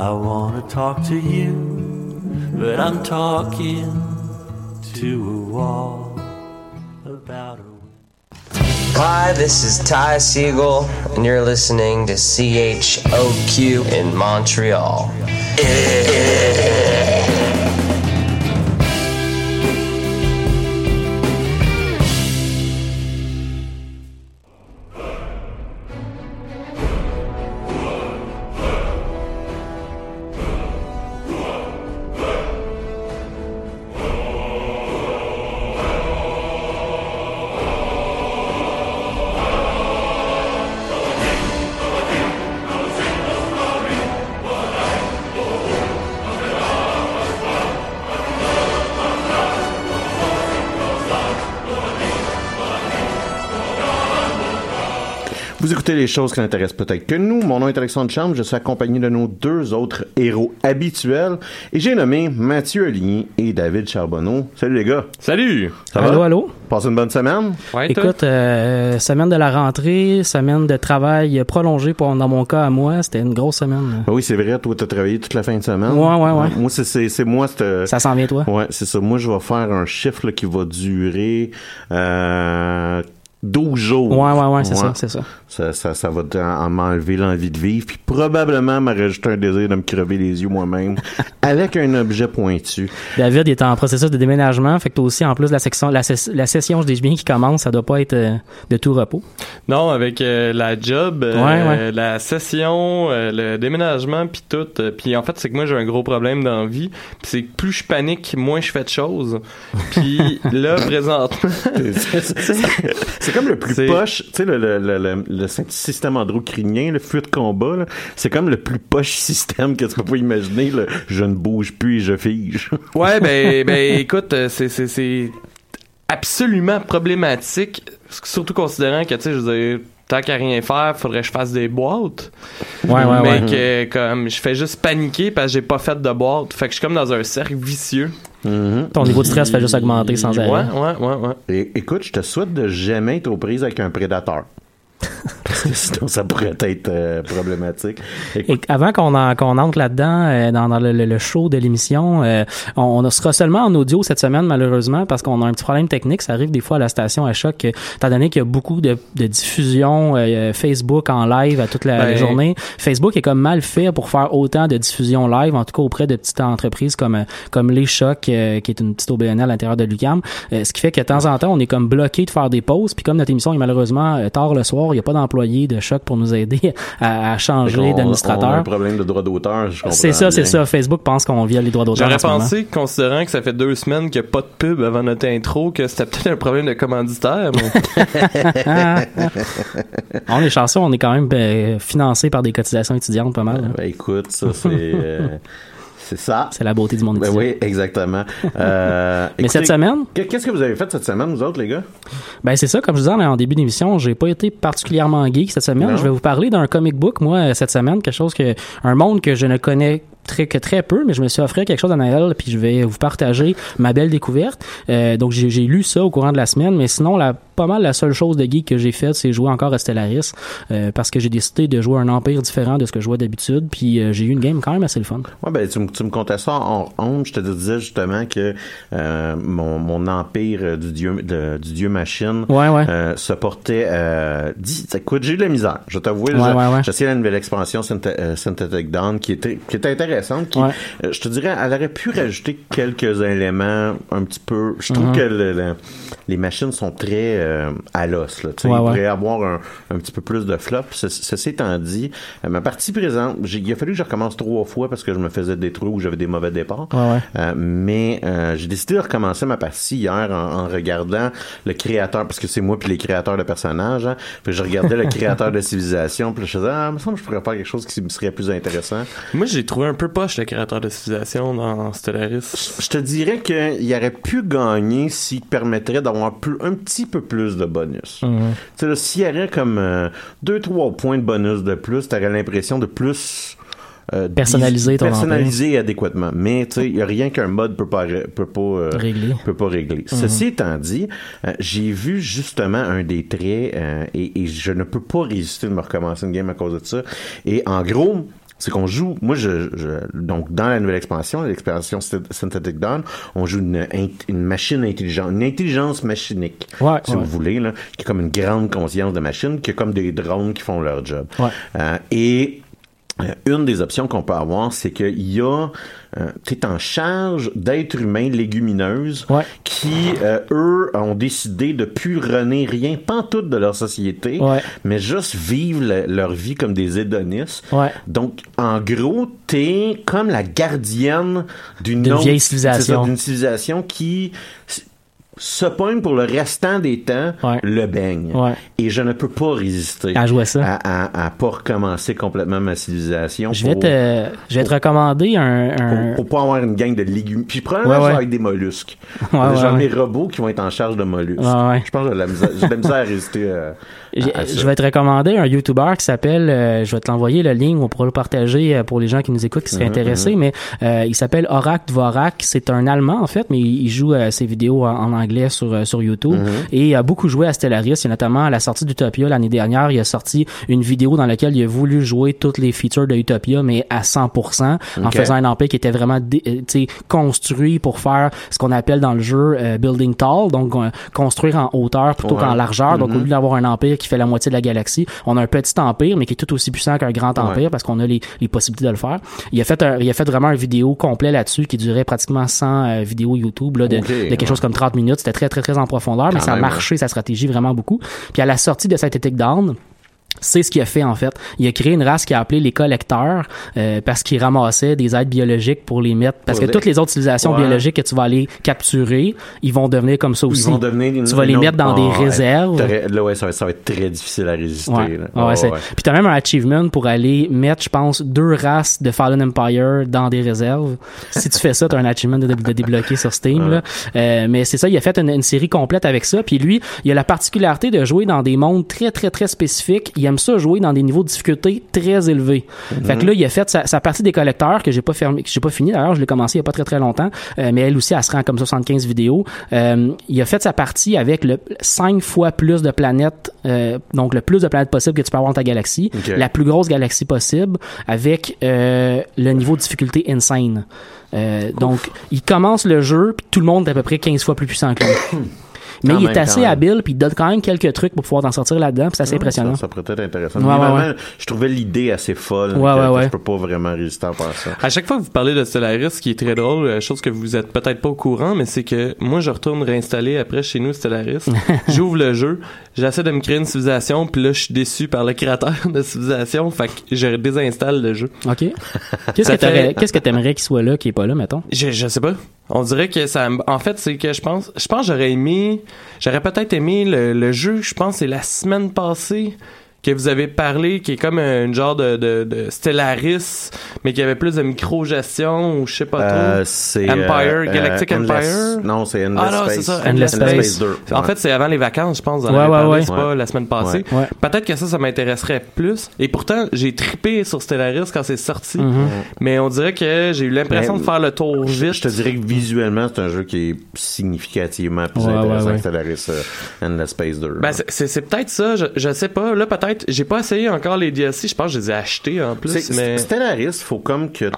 I wanna talk to you, but I'm talking to a wall about a Hi, this is Ty Siegel, and you're listening to CHOQ in Montreal. Les choses qui n'intéressent peut-être que nous. Mon nom est Alexandre Charme. Je suis accompagné de nos deux autres héros habituels. Et j'ai nommé Mathieu Aligny et David Charbonneau. Salut les gars. Salut! Ça allô, va? allô? Passez une bonne semaine? Ouais? Écoute, euh, semaine de la rentrée, semaine de travail prolongé pour dans mon cas à moi, c'était une grosse semaine. Ben oui, c'est vrai. Toi, t'as travaillé toute la fin de semaine. Ouais, ouais, ouais. Moi, c'est, c'est, c'est moi, c'est, Ça s'en vient toi? Ouais, c'est ça. Moi, je vais faire un chiffre là, qui va durer euh, 12 jours. Ouais, ouais, ouais, c'est ça, c'est ça. Ça, ça, ça va en- en m'enlever l'envie de vivre, puis probablement me rajouter un désir de me crever les yeux moi-même avec un objet pointu. David il est en processus de déménagement, fait que toi aussi en plus la section la, ses- la session je dis bien qui commence, ça doit pas être euh, de tout repos. Non, avec euh, la job, euh, Ouais, ouais. la session, euh, le déménagement, puis tout. euh, Puis en fait, c'est que moi, j'ai un gros problème dans la vie. Puis c'est que plus je panique, moins je fais de choses. Puis là, présentement... C'est comme le plus poche, tu sais, le, le, le, le, le système endocrinien, le fuite de combat, là, c'est comme le plus poche système que tu peux pas imaginer, je ne bouge plus et je fige. Ouais, ben, ben écoute, euh, c'est, c'est, c'est absolument problématique, surtout considérant que, tu sais, je veux dire, tant qu'à rien faire, faudrait que je fasse des boîtes. Ouais, ouais, mais ouais. que, comme, je fais juste paniquer parce que j'ai pas fait de boîte. Fait que je suis comme dans un cercle vicieux. Ton niveau de stress fait juste augmenter sans arrêt. ouais, ouais, ouais. Écoute, je te souhaite de jamais être aux prises avec un prédateur. Parce que sinon, ça pourrait être euh, problématique. Et avant qu'on en- qu'on entre là-dedans, euh, dans, dans le, le- show de l'émission, euh, on, on sera seulement en audio cette semaine, malheureusement, parce qu'on a un petit problème technique. Ça arrive des fois à la station à choc, euh, étant donné qu'il y a beaucoup de, de diffusion euh, Facebook en live à toute la, Ben- journée. Facebook est comme mal fait pour faire autant de diffusion live, en tout cas auprès de petites entreprises comme euh, comme Les Chocs, euh, qui est une petite OBNL à l'intérieur de l'UQAM. Euh, ce qui fait que de temps en temps, on est comme bloqué de faire des pauses. Puis comme notre émission est malheureusement euh, tard le soir, il n'y a pas d'employé de Choc pour nous aider à, à changer d'administrateur. un problème de droit d'auteur, je comprends. C'est ça, c'est ça. Facebook pense qu'on viole les droits d'auteur. J'aurais moment. pensé, considérant que ça fait deux semaines qu'il n'y a pas de pub avant notre intro, que c'était peut-être un problème de commanditaire. Mais... on est chanceux, on est quand même ben, financé par des cotisations étudiantes pas mal. hein. Ben, écoute, ça, c'est... euh, c'est ça. C'est la beauté du monde Ben oui, exactement. Euh, Mais écoutez, cette semaine, qu- Qu'est-ce que vous avez fait cette semaine, vous autres, les gars? ben c'est ça, comme je disais en début d'émission, j'ai pas été particulièrement geek cette semaine. Non. Je vais vous parler d'un comic book, moi, euh, cette semaine, quelque chose que, un monde que je ne connais très, que très peu, mais je me suis offert quelque chose à Noël, puis je vais vous partager ma belle découverte. Euh, donc j'ai j'ai lu ça au courant de la semaine, mais sinon, la, pas mal la seule chose de geek que j'ai faite, c'est jouer encore à Stellaris, euh, parce que j'ai décidé de jouer un empire différent de ce que je jouais d'habitude, puis euh, j'ai eu une game quand même assez le fun. Ouais, ben, tu, me- tu me contais ça en honte. Je te disais justement que euh, mon, mon empire du dieu de- du dieu machine Ouais, ouais. se portait. Dis, écoute, j'ai eu de la misère. Je vais t'avouer, Ouais, essayé la nouvelle expansion Synthe- Synthetic Dawn qui était, qui était intéressante. Qui, je te dirais, elle aurait pu rajouter quelques éléments un petit peu. Je trouve Mhm. que le- le- les machines sont très euh, à l'os. Là, tu sais. Ouais, il ouais. pourrait y avoir un, un petit peu plus de flop. Ce- Ceci étant dit, euh, ma partie présente, j'ai- il a fallu que je recommence trois fois parce que je me faisais détruire ou j'avais des mauvais départs. Ouais, ouais. Euh, mais euh, j'ai décidé de recommencer ma partie hier en, en regardant le créateur, parce que c'est moi puis les créateurs de personnages. Hein, puis je regardais le créateur de civilisation, puis je me disais, ah, il me semble que je pourrais faire quelque chose qui me serait plus intéressant. Moi, j'ai trouvé un peu poche le créateur de civilisation dans Stellaris. Je te dirais qu'il aurait pu gagner s'il permettrait d'avoir plus- un petit peu plus de bonus. Mhm. Tu sais, s'il y aurait comme euh, deux, trois points de bonus de plus, t'aurais l'impression de plus... euh, Personnaliser ton personnaliser adéquatement mais tu sais il y a rien qu'un mode peut pas peut pas euh, Régler. peut pas régler ceci étant dit euh, j'ai vu justement un des traits euh, et, et je ne peux pas résister de me recommencer une game à cause de ça et en gros c'est qu'on joue. Moi, je, je- donc dans la nouvelle expansion, l'expansion Synth- Synthetic Dawn, on joue une, une machine intelligente, une intelligence machinique, Ouais, si ouais. vous voulez, là, qui est comme une grande conscience de machine, qui est comme des drones qui font leur job. Ouais. Euh, et euh, une des options qu'on peut avoir, c'est qu'il y a, tu es en charge d'êtres humains légumineuses Ouais. qui, euh, eux, ont décidé de plus runner rien, pas tout de leur société, Ouais. mais juste vivre le- leur vie comme des hédonistes. Ouais. Donc, en gros, t'es comme la gardienne d'une vieille civilisation. D'une civilisation qui se pogne pour le restant des temps Ouais. le baigne. Ouais. Et je ne peux pas résister À jouer ça. à, à, à pas recommencer complètement ma civilisation. Je vais pour, te, je vais te recommander un, un- pour, pour pas avoir une gang de légumes. Puis probablement Ouais, avec des mollusques. Ouais. des robots qui vont être en charge de mollusques. Je pense que j'ai de la misère, j'ai de la misère à résister euh, à. Je vais te recommander un YouTuber qui s'appelle, euh, je vais te l'envoyer le lien, on pourra le partager euh, pour les gens qui nous écoutent qui Mhm, seraient intéressés, mais euh, il s'appelle Orak Dvorak, c'est un Allemand en fait, mais il joue euh, ses vidéos en, en anglais sur, euh, sur YouTube Mhm. et il a beaucoup joué à Stellaris, et notamment à la sortie d'Utopia l'année dernière, il a sorti une vidéo dans laquelle il a voulu jouer toutes les features de Utopia, mais à 100%, en faisant un empire qui était vraiment construit pour faire ce qu'on appelle dans le jeu euh, building tall, donc construire en hauteur plutôt Ouais. qu'en largeur. Donc, Mhm. au lieu d'avoir un empire qui fait la moitié de la galaxie, on a un petit empire, mais qui est tout aussi puissant qu'un grand empire Ouais. parce qu'on a les, les possibilités de le faire. Il a fait un- il a fait vraiment une vidéo complet là-dessus qui durait pratiquement 100 euh, vidéos YouTube là, de, quelque ouais. chose comme 30 minutes. C'était très, très, très en profondeur, mais ça a marché, sa stratégie, vraiment beaucoup. Puis à la sortie de Synthetic Down, c'est ce qu'il a fait en fait. Il a créé une race qu'il a appelée les collecteurs euh, parce qu'il ramassait des êtres biologiques pour les mettre. Parce que toutes les autres civilisations Ouais. biologiques que tu vas aller capturer, ils vont devenir comme ça Ils aussi. vont devenir une- tu vas les autre- mettre dans des Ah, ouais. réserves. Là, ouais, ça va, ça va être très difficile à résister. Ouais. là. Ouais. Puis t'as même un achievement pour aller mettre, je pense, deux races de Fallen Empire dans des réserves. si tu fais ça, t'as un achievement de, de débloquer sur Steam. Là. Euh, mais c'est ça, il a fait une, une série complète avec ça. Puis lui, il a la particularité de jouer dans des mondes très, très, très spécifiques. Il aime ça jouer dans des niveaux de difficulté très élevés. Fait que là, il a fait sa, sa partie des collecteurs que j'ai pas fermé, que j'ai pas fini. D'ailleurs, je l'ai commencé il y a pas très, très longtemps. Euh, mais elle aussi, elle se rend comme 75 vidéos. Euh, il a fait sa partie avec le 5 fois plus de planètes, euh, donc le plus de planètes possible que tu peux avoir dans ta galaxie, la plus grosse galaxie possible, avec le niveau de difficulté insane. Donc, il commence le jeu, puis tout le monde est à peu près 15 fois plus puissant que lui. Mais Quand il même, est assez habile, puis il donne quand même quelques trucs pour pouvoir t'en sortir là-dedans, puis c'est assez impressionnant. Ça, ça pourrait être intéressant. Ouais, Mais ouais, vraiment, ouais. Je trouvais l'idée assez folle. Ouais, que, ouais, que ouais. Je peux pas vraiment résister à faire ça. À chaque fois que vous parlez de Stellaris, ce qui est très drôle, euh, chose que vous êtes peut-être pas au courant, mais c'est que moi, je retourne réinstaller après chez nous Stellaris. J'ouvre le jeu, j'essaie de me créer une civilisation, puis là, je suis déçu par le créateur de civilisation, fait que je désinstalle le jeu. OK. Qu'est-ce Ça que t'aurais- fait- qu'est-ce que t'aimerais qu'il soit là, qui est pas là, mettons? Je, je sais pas. On dirait que ça. En fait, c'est que je pense. Je pense j'aurais aimé. J'aurais peut-être aimé le, le jeu. Je pense c'est la semaine passée que vous avez parlé, qui est comme un, une genre de, de, de Stellaris, mais qui avait plus de micro-gestion ou je sais pas Euh, trop. c'est Empire, euh, Galactic Endless- Empire? Non, c'est Endless Ah non, Space. c'est ça, Endless Space. 2. En fait, c'est avant les vacances, je pense. Dans Ouais, ouais, ouais. C'est pas la semaine passée. Ouais. Peut-être que ça, ça m'intéresserait plus. Et pourtant, j'ai trippé sur Stellaris quand c'est sorti. Mhm. Mais on dirait que j'ai eu l'impression de faire le tour vite. je te dirais que visuellement, c'est un jeu qui est significativement plus Ouais, intéressant ouais, ouais. que Stellaris euh, Endless Space 2. Ben, c'est- c'est c'est peut-être ça, je, je sais pas. Là, peut-être, j'ai pas essayé encore les DLC, je pense que je les ai achetés en plus, C'est- mais... Stellaris, faut comme que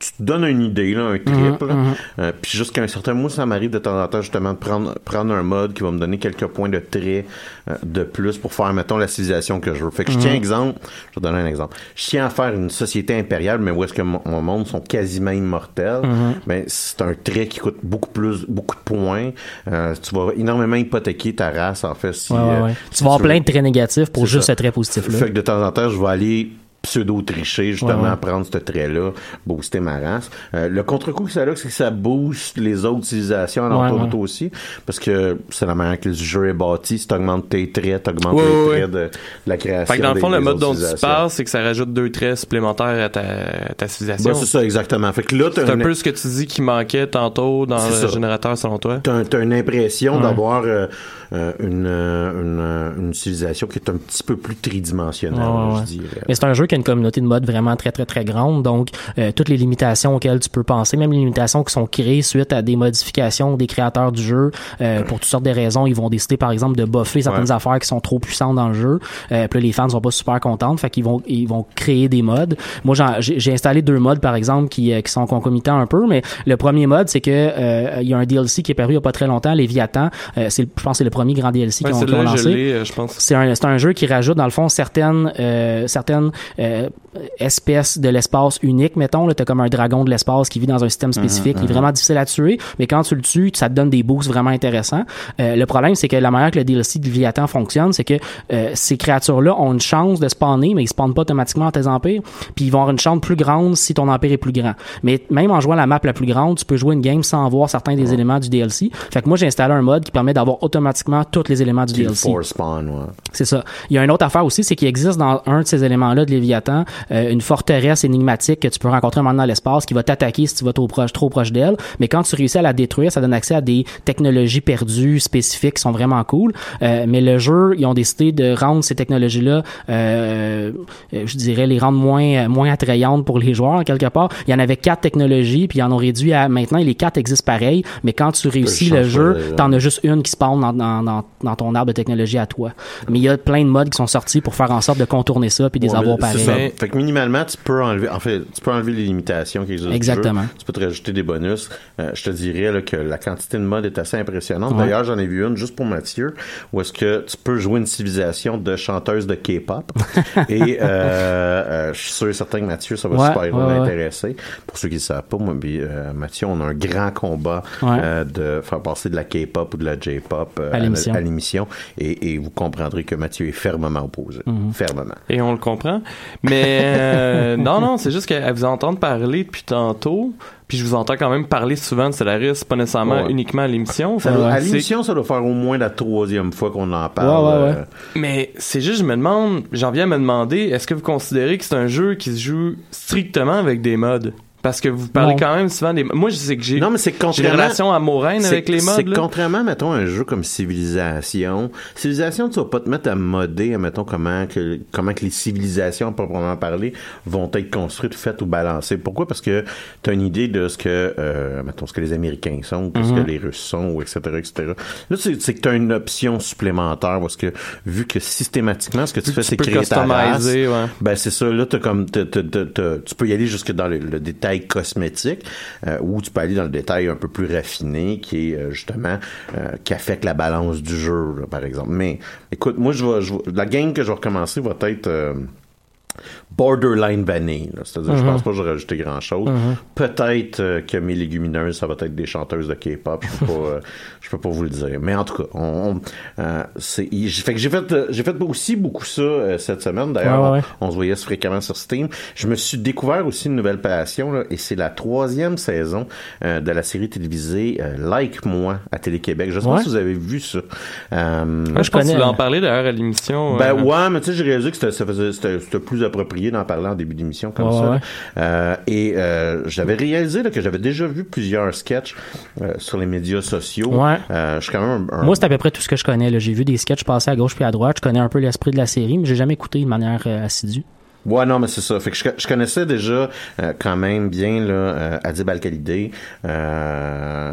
tu te donnes une idée, là, un trip, là. Euh, puis jusqu'à un certain moment, ça m'arrive de temps en temps justement de prendre, prendre un mode qui va me donner quelques points de trait euh, de plus pour faire, mettons, la civilisation que je veux. Fait que je tiens exemple, je vais donner un exemple. Je tiens à faire une société impériale, mais où est-ce que mon, mon monde sont quasiment immortels. Ben, c'est un trait qui coûte beaucoup plus, beaucoup de points. Euh, tu vas énormément hypothéquer ta race, en fait. Si, Ouais, ouais, ouais. si Tu vas avoir plein de traits négatifs pour juste ça. ce trait positif-là. Fait que de temps en temps, je vais aller pseudo-tricher, justement, Ouais, ouais. prendre ce trait-là, booster ma race. Euh, le contre-coup que ça a, c'est que ça booste les autres civilisations alentour Ouais, de ouais. toi aussi, parce que c'est la manière que le jeu est bâti. Si t'augmentes tes traits, t'augmentes Ouais, les ouais, traits de, de la création Fait que dans le des- fond, le mode dont tu parles, c'est que ça rajoute deux traits supplémentaires à ta, à ta civilisation. Ben, c'est ça, exactement. Fait que là, t'as c'est un peu ce que tu dis qui manquait tantôt dans le ça. générateur, selon toi. T'as, t'as une impression Ouais. d'avoir euh, euh, une, euh, une, euh, une civilisation qui est un petit peu plus tridimensionnelle, Ouais, ouais, je ouais. dirais. Mais c'est un jeu qu'il y a une communauté de mode vraiment très, très, très grande. Donc, euh, toutes les limitations auxquelles tu peux penser, même les limitations qui sont créées suite à des modifications des créateurs du jeu, euh, pour toutes sortes de raisons, ils vont décider, par exemple, de buffer certaines Ouais. affaires qui sont trop puissantes dans le jeu. Euh, puis là, les fans sont pas super contents. Fait qu'ils vont, ils vont créer des modes. Moi, j'ai installé deux modes, par exemple, qui, euh, qui sont concomitants un peu. Mais le premier mode, c'est que euh, il y a un DLC qui est paru il y a pas très longtemps, Léviathan. Euh, c'est, je pense c'est le premier grand DLC Ouais, qu'ils ont, lancé. l'ai, je pense. C'est un, c'est un jeu qui rajoute dans le fond certaines euh, certaines euh, espèces de l'espace unique mettons là t'as comme un dragon de l'espace qui vit dans un système spécifique il est vraiment difficile à tuer mais quand tu le tues ça te donne des boosts vraiment intéressants. Euh, le problème c'est que la manière que le DLC de Léviathan fonctionne c'est que euh, ces créatures là ont une chance de spawner mais ils spawnent pas automatiquement dans tes empires puis ils vont avoir une chance plus grande si ton empire est plus grand. Mais même en jouant la map la plus grande tu peux jouer une game sans voir certains des éléments du DLC fait que moi j'ai installé un mode qui permet d'avoir automatiquement tous les éléments du DLC Spawn, ouais. c'est ça. Il y a une autre affaire aussi, c'est qu'il existe dans un de ces éléments-là de Léviathan euh, une forteresse énigmatique que tu peux rencontrer moment dans l'espace qui va t'attaquer si tu vas trop proche, trop proche d'elle. Mais quand tu réussis à la détruire, ça donne accès à des technologies perdues spécifiques qui sont vraiment cool. Euh, mais le jeu, ils ont décidé de rendre ces technologies-là, euh, euh, je dirais, les rendre moins moins attrayantes pour les joueurs quelque part. Il y en avait quatre technologies, puis ils en ont réduit à maintenant les quatre existent pareil. Mais quand tu réussis changer le jeu, t'en as juste une qui spawn dans, dans, dans, dans ton arbre de technologie à toi. Mais il y a plein de modes qui sont sortis pour faire en sorte de contourner ça puis des Ouais, avoir pareil. ça. Fait que minimalement, tu peux enlever, en fait, tu peux enlever les limitations qui existent. Exactement. jeu. Tu peux te rajouter des bonus. Euh, je te dirais là, que la quantité de modes est assez impressionnante. Ouais. D'ailleurs, j'en ai vu une juste pour Mathieu, où est-ce que tu peux jouer une civilisation de chanteuses de K-pop. et euh, euh, je suis sûr et certain que Mathieu, ça va Ouais, super ouais, ouais. l'intéresser. Pour ceux qui ne savent pas, moi, puis, euh, Mathieu, on a un grand combat Ouais. euh, de faire passer de la K-pop ou de la J-pop euh, À l'émission. à l'émission. Et, et vous comprendrez que Mathieu est fermement opposé. Mm-hmm. Fermement. Et on le comprend. Mais euh, non, non, c'est juste qu'à vous entendre parler depuis tantôt, puis je vous entends quand même parler souvent de Solaris, pas nécessairement Ouais. uniquement à l'émission. À l'émission, ça doit faire au moins la troisième fois qu'on en parle. Ouais, ouais, ouais. euh, Mais c'est juste, je me demande, j'en viens à me demander, est-ce que vous considérez que c'est un jeu qui se joue strictement avec des modes? Parce que vous parlez Non. quand même souvent des... Moi, je sais que j'ai Non, mais c'est j'ai une relation amoureuse c'est- avec les C'est modes. là. contrairement, mettons, à un jeu comme Civilisation. Civilisation, tu vas pas te mettre à modder, mettons, comment que, comment que les civilisations, proprement parler, vont être construites, faites ou balancées. Pourquoi? Parce que tu as une idée de ce que, euh, mettons, ce que les Américains sont, ou ce Mhm. que les Russes sont, ou etc., etc. Là, c'est c'est que tu as une option supplémentaire, parce que, vu que systématiquement, ce que tu fais, c'est créer ta race. ouais. Ben c'est ça. Là, t'as comme tu peux y aller jusque dans le, le cosmétique, euh, ou tu peux aller dans le détail un peu plus raffiné, qui est euh, justement euh, qui affecte la balance du jeu, par exemple. Mais écoute, moi, je vais, je vais- la game que je vais recommencer va être euh, borderline vanille. C'est-à-dire, je pense pas que je vais rajouter grand-chose. Peut-être euh, que mes légumineuses, ça va être des chanteuses de K-pop. Je peux pas, euh, je peux pas vous le dire. Mais en tout cas, on, on, euh, j'ai fait que j'ai fait, euh, j'ai fait aussi beaucoup ça euh, cette semaine. D'ailleurs, Ouais, ouais, ouais. on, on se voyait fréquemment sur Steam. Je me suis découvert aussi une nouvelle passion, là, et c'est la troisième saison euh, de la série télévisée euh, Like Moi à Télé-Québec. Je sais pas si vous avez vu ça. Euh, Moi, je pense que tu en hein. parler d'ailleurs à l'émission. ben euh, ouais, mais tu sais, j'ai réalisé que c'était plus approprié d'en parler en début d'émission comme ça. ouais. Euh, et euh, j'avais réalisé là, que j'avais déjà vu plusieurs sketchs euh, sur les médias sociaux. Ouais. Je suis quand même un, un- Moi, c'est à peu près tout ce que je connais. J'ai vu des sketchs passer à gauche puis à droite. Je connais un peu l'esprit de la série, mais j'ai jamais écouté de manière assidue. Ouais, non, mais c'est ça. Fait que je, je connaissais déjà euh, quand même bien là, euh, Adib Al-Khalidé. Euh,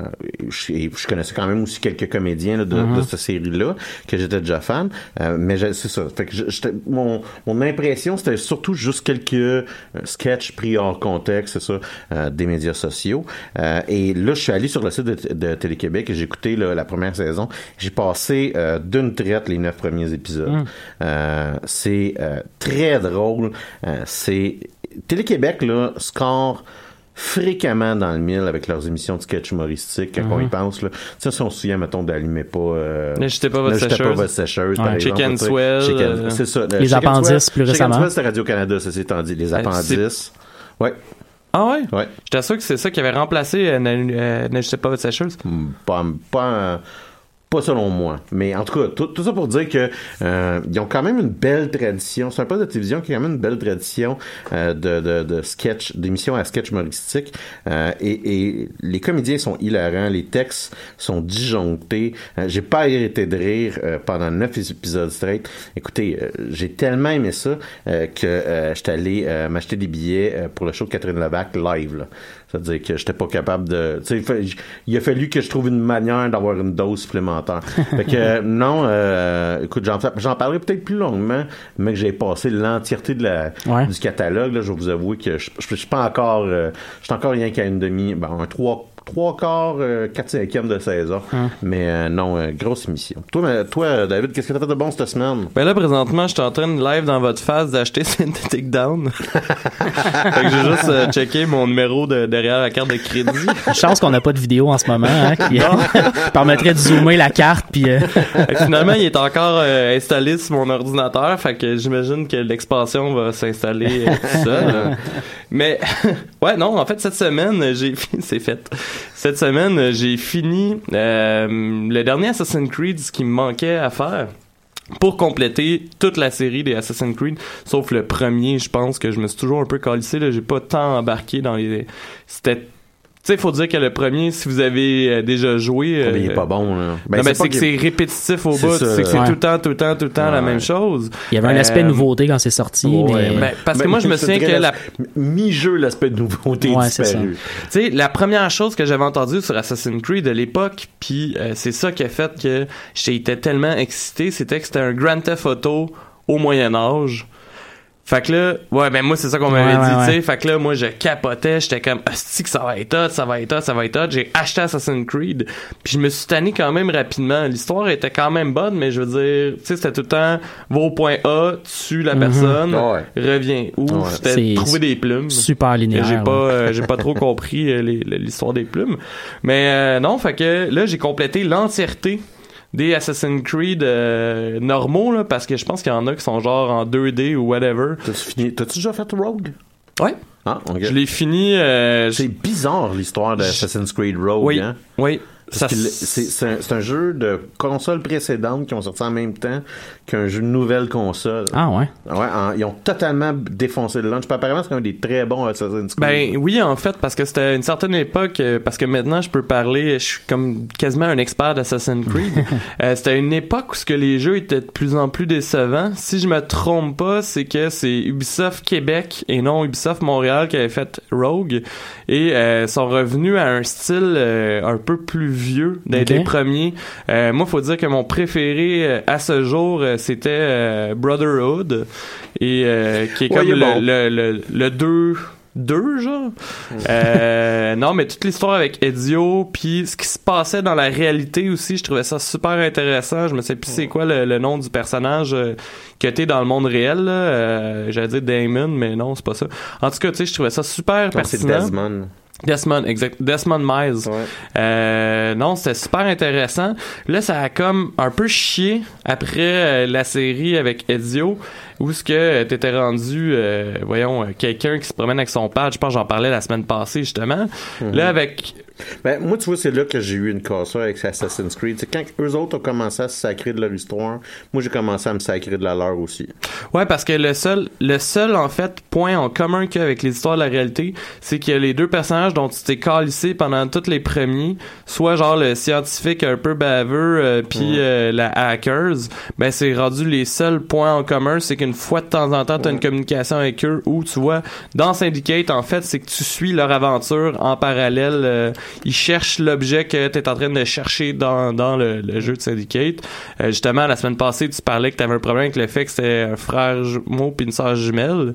je, et je connaissais quand même aussi quelques comédiens là, de, de cette série-là que j'étais déjà fan. Euh, mais c'est ça. Fait que je- mon, mon impression, c'était surtout juste quelques sketchs pris hors contexte, c'est ça, des médias sociaux. Et là, je suis allé sur le site de, de Télé-Québec et j'ai écouté là, la première saison. J'ai passé d'une traite les neuf premiers épisodes. Euh, c'est très drôle. Euh, c'est Télé-Québec là score fréquemment dans le mille avec leurs émissions de sketch humoristiques quand on y pense là. Tu sais si on se souvient mettons d'allumer pas euh, pas votre sécheuse. votre Ouais. exemple, Chicken sais. Swell, Chicken- euh, c'est ça le Les Chicken appendices, Swell- plus Chicken récemment. Swell, c'était Radio Canada ça s'est dit les Euh, appendices ouais Ah ouais? ouais J'étais sûr que c'est ça qui avait remplacé euh, N'a- euh, N'ajoutez pas votre sécheuse. Hmm, pas pas Pas selon moi. Mais en tout cas, tout, tout ça pour dire que euh, ils ont quand même une belle tradition. C'est un poste de télévision qui a quand même une belle tradition euh, de, de, de sketch, d'émissions à sketch humoristique. Euh, et, les comédiens sont hilarants, les textes sont disjonctés. Euh, j'ai pas arrêté de rire pendant neuf épisodes straight. Écoutez, j'ai tellement aimé ça que j'étais allé m'acheter des billets pour le show Catherine Levac live. C'est-à-dire que j'étais pas capable de. Tu sais, il a fallu que je trouve une manière d'avoir une dose supplémentaire. fait que euh, non, euh, écoute, j'en, j'en parlerai peut-être plus longuement, mais que j'ai passé l'entièreté de la Ouais. du catalogue. Là, je vais vous avouer que je, je, je suis pas encore. euh, je suis encore rien qu'à une demi. Bon, un trois trois quarts, euh, quatre cinquièmes de saison. Mais euh, non, euh, grosse émission. Toi, mais- toi, David, qu'est-ce que t'as fait de bon cette semaine? Ben là, présentement, je suis en train de live dans votre face d'acheter Synthetic Down. fait que j'ai juste euh, checké mon numéro de, derrière la carte de crédit. Chance qu'on n'a pas de vidéo en ce moment, hein, qui permettrait de zoomer la carte, puis euh, Fait que finalement, il est encore euh, installé sur mon ordinateur. Fait que j'imagine que l'expansion va s'installer euh, tout seul. Mais, ouais, non, en fait, cette semaine, j'ai fini, c'est fait. Cette semaine, j'ai fini euh, le dernier Assassin's Creed, ce qui me manquait à faire. Pour compléter toute la série des Assassin's Creed, sauf le premier, je pense que je me suis toujours un peu calissé, là, j'ai pas tant embarqué dans les... C'était... Tu sais, faut dire que le premier, si vous avez euh, déjà joué... Mais il est euh, pas bon, là? Ben, non, mais c'est que c'est répétitif au bout. C'est que c'est ouais. tout le temps, tout le temps, tout le temps la même chose. il y avait un aspect Euh, nouveauté quand c'est sorti, Ouais, mais ben, parce que moi, je me souviens que la, Mi-jeu, l'aspect de nouveauté Ouais, est c'est disparu. tu sais, la première chose que j'avais entendue sur Assassin's Creed de l'époque, puis euh, c'est ça qui a fait que j'étais tellement excité, c'était que c'était un Grand Theft Auto au Moyen Âge. Fait que là, ouais, ben moi c'est ça qu'on m'avait Ouais, dit, ouais, tu sais. ouais. Fait que là, moi je capotais, j'étais comme, asti que ça va être hot, ça va être hot, ça va être hot. J'ai acheté Assassin's Creed, puis je me suis tanné quand même rapidement. L'histoire était quand même bonne, mais je veux dire, tu sais, c'était tout le temps, va au point A, tue la personne, Ouais. reviens. Ou Ouais. c'était trouver des plumes. super linéaire. J'ai pas, euh, j'ai pas trop compris euh, l'histoire des plumes. Mais euh, non, fait que là, j'ai complété l'entièreté des Assassin's Creed euh, normaux, là, parce que je pense qu'il y en a qui sont genre en 2D ou whatever. T'as-tu fini- T'as-tu déjà fait Rogue? Ouais. Ah. Je l'ai fini. euh, C'est bizarre l'histoire d'Assassin's Creed Rogue, oui, hein? oui. C'est un, jeu de console précédente qui ont sorti en même temps qu'un jeu de nouvelle console. Ah ouais. Ouais, en- ils ont totalement défoncé le launch. Apparemment, c'est un des très bons Assassin's Creed. Ben oui, en fait, parce que c'était une certaine époque, euh, parce que maintenant je peux parler, je suis comme quasiment un expert d'Assassin's Creed. Euh, c'était une époque où ce que les jeux étaient de plus en plus décevants. Si je me trompe pas, c'est que c'est Ubisoft Québec et non Ubisoft Montréal qui avait fait Rogue et euh, sont revenus à un style euh, un peu plus vieux des, Ok. des premiers. Euh, moi, faut dire que mon préféré euh, à ce jour, euh, c'était euh, Brotherhood et euh, qui est Ouais, comme est le, bon. le, le, le 2 deux genre? Euh, non mais toute l'histoire avec Ezio puis ce qui se passait dans la réalité aussi je trouvais ça super intéressant je me sais plus c'est quoi le, le nom du personnage euh, que t'es dans le monde réel. Euh, j'allais dire Damon mais non c'est pas ça en tout cas tu sais je trouvais ça super Non, c'est pertinent Desmond. Exact Desmond Miles Ouais. euh, non, c'était super intéressant. Là, ça a comme un peu chié après euh, la série avec Ezio, où ce que t'étais rendu, euh, voyons, euh, quelqu'un qui se promène avec son pad. Je pense que j'en parlais la semaine passée justement. Là, avec Ben, moi, tu vois, c'est là que j'ai eu une cassure avec Assassin's Creed. C'est quand eux autres ont commencé à se sacrer de leur histoire, moi, j'ai commencé à me sacrer de la leur aussi. Ouais, parce que le seul, le seul en fait point en commun qu'il y a avec les histoires de la réalité, c'est que les deux personnages dont tu t'es calissé pendant tous les premiers, soit genre le scientifique un peu baveux, euh, puis euh, la hackers, ben c'est rendu les seuls points en commun, c'est qu'une fois de temps en temps t'as une communication avec eux, ou tu vois dans Syndicate en fait, c'est que tu suis leur aventure en parallèle. euh, ils cherchent l'objet que t'es en train de chercher dans dans le, le jeu de Syndicate. Euh, justement, la semaine passée, tu parlais que t'avais un problème avec le fait que c'était un frère jumeau puis une sœur jumelle.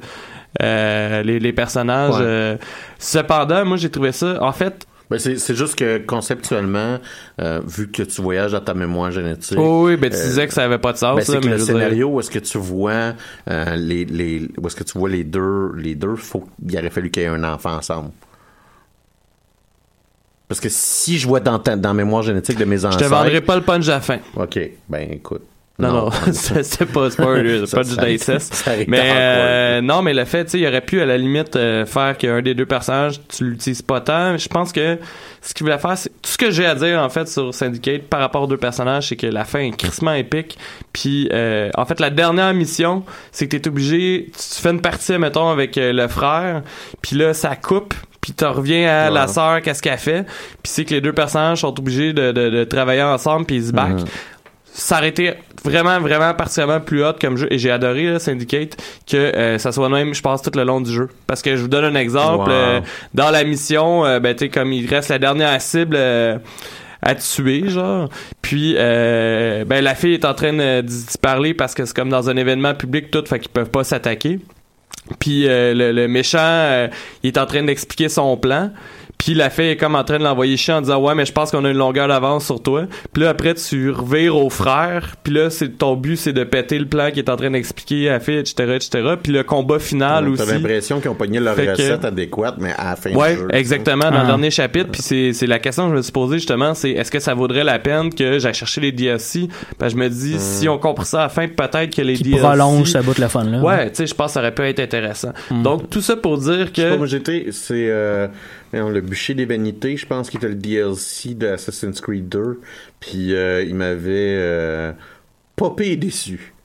Euh, les, les personnages. Ouais. euh, cependant, moi, j'ai trouvé ça. En fait, Ben, c'est juste que conceptuellement, euh, vu que tu voyages dans ta mémoire génétique, oh oui, ben tu euh, disais que ça avait pas de sens. ben, mais le scénario où est-ce que tu vois euh, les, les où est-ce que tu vois les deux les deux faut il aurait fallu qu'il y ait un enfant ensemble parce que si je vois dans ta, dans la mémoire génétique de mes Je ancêtres te vendrai pas le punch à la fin. ok ben écoute Non, non, Non. c'est c'est pas, c'est pas, du ça aurait- inceste. ça aurait été Mais euh, non, mais le fait, tu sais, il aurait pu à la limite euh, faire qu'un des deux personnages, tu l'utilises pas tant. Je pense que ce qu'il voulait faire, c'est tout ce que j'ai à dire en fait sur Syndicate par rapport aux deux personnages, c'est que la fin est crissement épique. Puis euh, en fait, la dernière mission, c'est que t'es obligé, tu fais une partie, mettons, avec le frère, puis là, ça coupe. Puis tu reviens à la sœur, qu'est-ce qu'elle fait? Puis c'est que les deux personnages sont obligés de, de, de travailler ensemble, puis ils se back Mhm. ça aurait été vraiment, vraiment particulièrement plus hot comme jeu. Et j'ai adoré là, Syndicate que euh, ça soit même, je pense, tout le long du jeu. Parce que je vous donne un exemple. Wow. euh, dans la mission, euh, ben, tu comme il reste la dernière cible... euh, à tuer genre puis euh, ben la fille est en train de- d'y parler parce que c'est comme dans un événement public tout fait qu'ils peuvent pas s'attaquer puis euh, le, méchant euh, il est en train d'expliquer son plan puis la fille est comme en train de l'envoyer chier en disant ouais mais je pense qu'on a une longueur d'avance sur toi puis là après tu revires au frère puis là c'est ton but c'est de péter le plan qu'il est en train d'expliquer à la fille etc etc puis le combat final T'as aussi l'impression qu'ils ont pogné leur Fait que- recette adéquate, mais à la fin Ouais, du jeu. exactement, dans Ah. le dernier chapitre. Puis c'est, c'est la question que je me suis posée justement, c'est est-ce que ça vaudrait la peine que j'aille chercher les DLC? Parce que je me dis, si on comprend ça à la fin, peut-être que les Qui DLC... prolonge ce bout de la fun là. Ouais, tu sais, je pense que ça aurait pu être intéressant. Donc, tout ça pour dire sais pas, moi que... j'étais, c'est euh, voyons, le bûcher des vanités, je pense qu'il était le DLC de Assassin's Creed 2, puis euh, il m'avait euh, popé déçu.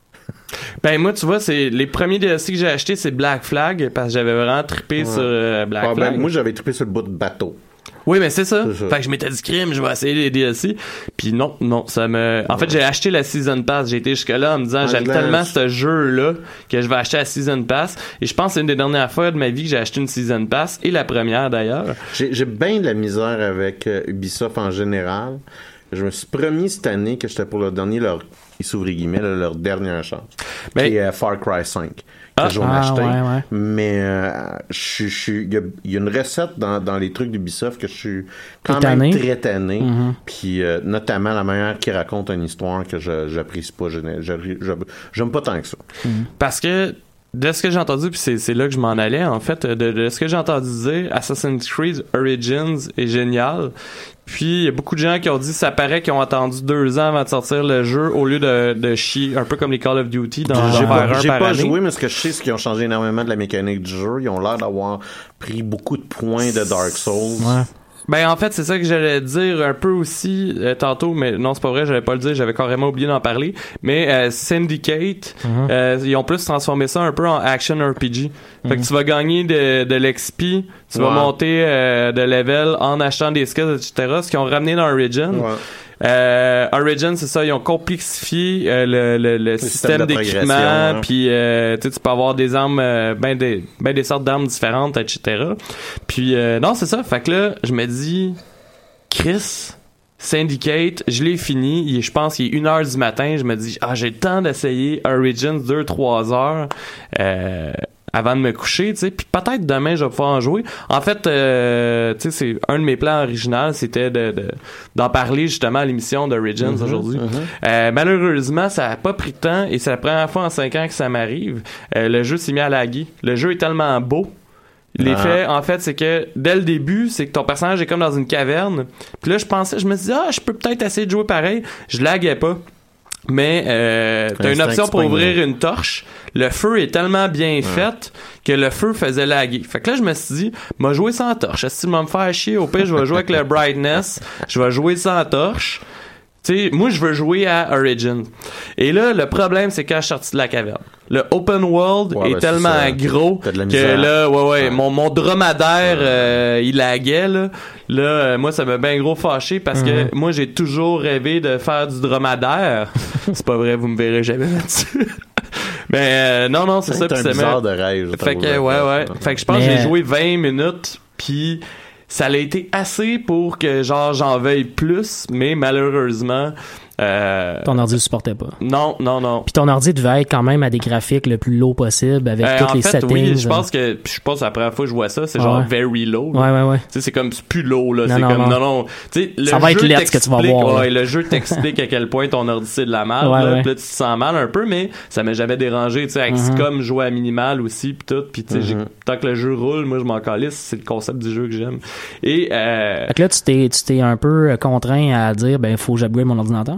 Ben moi, tu vois, c'est les premiers DLC que j'ai achetés, c'est Black Flag, parce que j'avais vraiment trippé Ouais. sur euh, Black Ah, ben, Flag. moi j'avais trippé sur le bout de bateau. Oui, mais c'est ça. Ça. Fait que je m'étais dit crime, je vais essayer les DLC. Puis non, non, ça me. En fait, j'ai acheté la Season Pass. J'ai été jusque-là en me disant j'aime l'ai tellement ce jeu-là que je vais acheter la Season Pass. Et je pense que c'est une des dernières fois de ma vie que j'ai acheté une Season Pass et la première d'ailleurs. J'ai j'ai bien de la misère avec euh, Ubisoft en général. Je me suis promis cette année que j'étais pour leur donner leur, ils guillemets, leur dernière chance. Mais- qui est euh, Far Cry 5. Que Ah. je vais Ah, m'acheter. ouais, ouais. Mais euh, je il y, a- il y a une recette dans, dans les trucs d'Ubisoft que je suis quand même tanné? très tanné. Mhm. Puis euh, notamment la manière qu'il raconte une histoire que je j'apprécie pas. Je n'ai- je- je- J'aime pas tant que ça. Parce que de ce que j'ai entendu, puis c'est, c'est là que je m'en allais, en fait, de, de ce que j'ai entendu dire, Assassin's Creed Origins est génial. Puis il y a beaucoup de gens qui ont dit ça paraît qu'ils ont attendu deux ans avant de sortir le jeu au lieu de, de chier un peu comme les Call of Duty dans J'ai pas, un par pas année. joué, mais ce que je sais, c'est qu'ils ont changé énormément de la mécanique du jeu. Ils ont l'air d'avoir pris beaucoup de points de Dark Souls. Ouais. Ben en fait c'est ça que j'allais dire un peu aussi euh, tantôt mais non c'est pas vrai j'allais pas le dire j'avais carrément oublié d'en parler. Mais euh, Syndicate Mhm. euh, ils ont plus transformé ça un peu en action RPG fait que tu vas gagner de, de l'XP tu vas monter euh, de level en achetant des skills etc ce qu'ils ont ramené dans Origin. Ouais. Euh, Origin, c'est ça, ils ont complexifié euh, le, le, le système d'équipement, hein. puis euh, tu peux avoir des armes, euh, ben des, ben des sortes d'armes différentes, etc. Puis euh, non, c'est ça. Fait que là, je me dis, Chris, Syndicate, je l'ai fini. Je pense qu'il est 1 heure du matin. Je me dis, ah, j'ai le temps d'essayer Origins 2-3 heures. Euh, avant de me coucher, tu sais, puis peut-être demain je vais pouvoir en jouer. En fait, euh, tu sais, c'est un de mes plans originaux, c'était de de- d'en parler justement à l'émission d'Origins aujourd'hui. Euh, malheureusement, ça a pas pris de temps et c'est la première fois en cinq ans que ça m'arrive. Euh, le jeu s'est mis à laguer. Le jeu est tellement beau. L'effet, en fait, c'est que dès le début, c'est que ton personnage est comme dans une caverne. Puis là, je pensais, je me suis dit, ah, je peux peut-être essayer de jouer pareil. Je laguais pas. Mais euh, t'as une option pour ouvrir une torche. Le feu est tellement bien fait que le feu faisait laguer. Fait que là, je me suis dit, m'a jouer sans torche. Est-ce que tu me faire chier? Au pire, je vais jouer avec le brightness. Je vais jouer sans torche. Sais, moi, je veux jouer à Origin. Et là, le problème, c'est quand je suis sorti de la caverne. Le open world Ouais, est ben, tellement gros que là, ouais, ouais, Ouais. mon, mon dromadaire, euh, il laguait, là. Là, euh, moi, ça m'a bien gros fâché parce que moi, j'ai toujours rêvé de faire du dromadaire. c'est pas vrai, vous me verrez jamais là-dessus. Mais euh, non, non, c'est ça. C'est un bizarre de rêve. je fait que, ouais, ouais. Fait que je pense que Mais- j'ai joué 20 minutes, puis ça a été assez pour que, genre, j'en veuille plus, mais malheureusement, euh, Ton ordi le supportait pas. non, non, non. Puis ton ordi devait être quand même à des graphiques le plus low possible avec Euh, toutes en les fait, settings. oui, je euh. pense que, puis je pense que la première fois que je vois ça, c'est genre Ouais. very low. là. Ouais, ouais, ouais. Tu sais, c'est comme c'est plus low là, Non, c'est non, comme non. non non, tu sais le Ça va être jeu ce que tu vas voir. Ouais, le jeu t'explique à quel point ton ordi c'est de la merde Ouais, là, ouais. puis là tu te sens mal un peu mais ça m'a jamais dérangé, tu sais avec Mhm. comme jouer à minimal aussi puis tout, puis tu sais j'ai- Mhm. tant que le jeu roule, moi je m'en calisse, c'est le concept du jeu que j'aime. Et euh, Fait que là, tu t'es, tu t'es un peu euh, contraint à dire, ben, faut que j'upgrade mon ordinateur?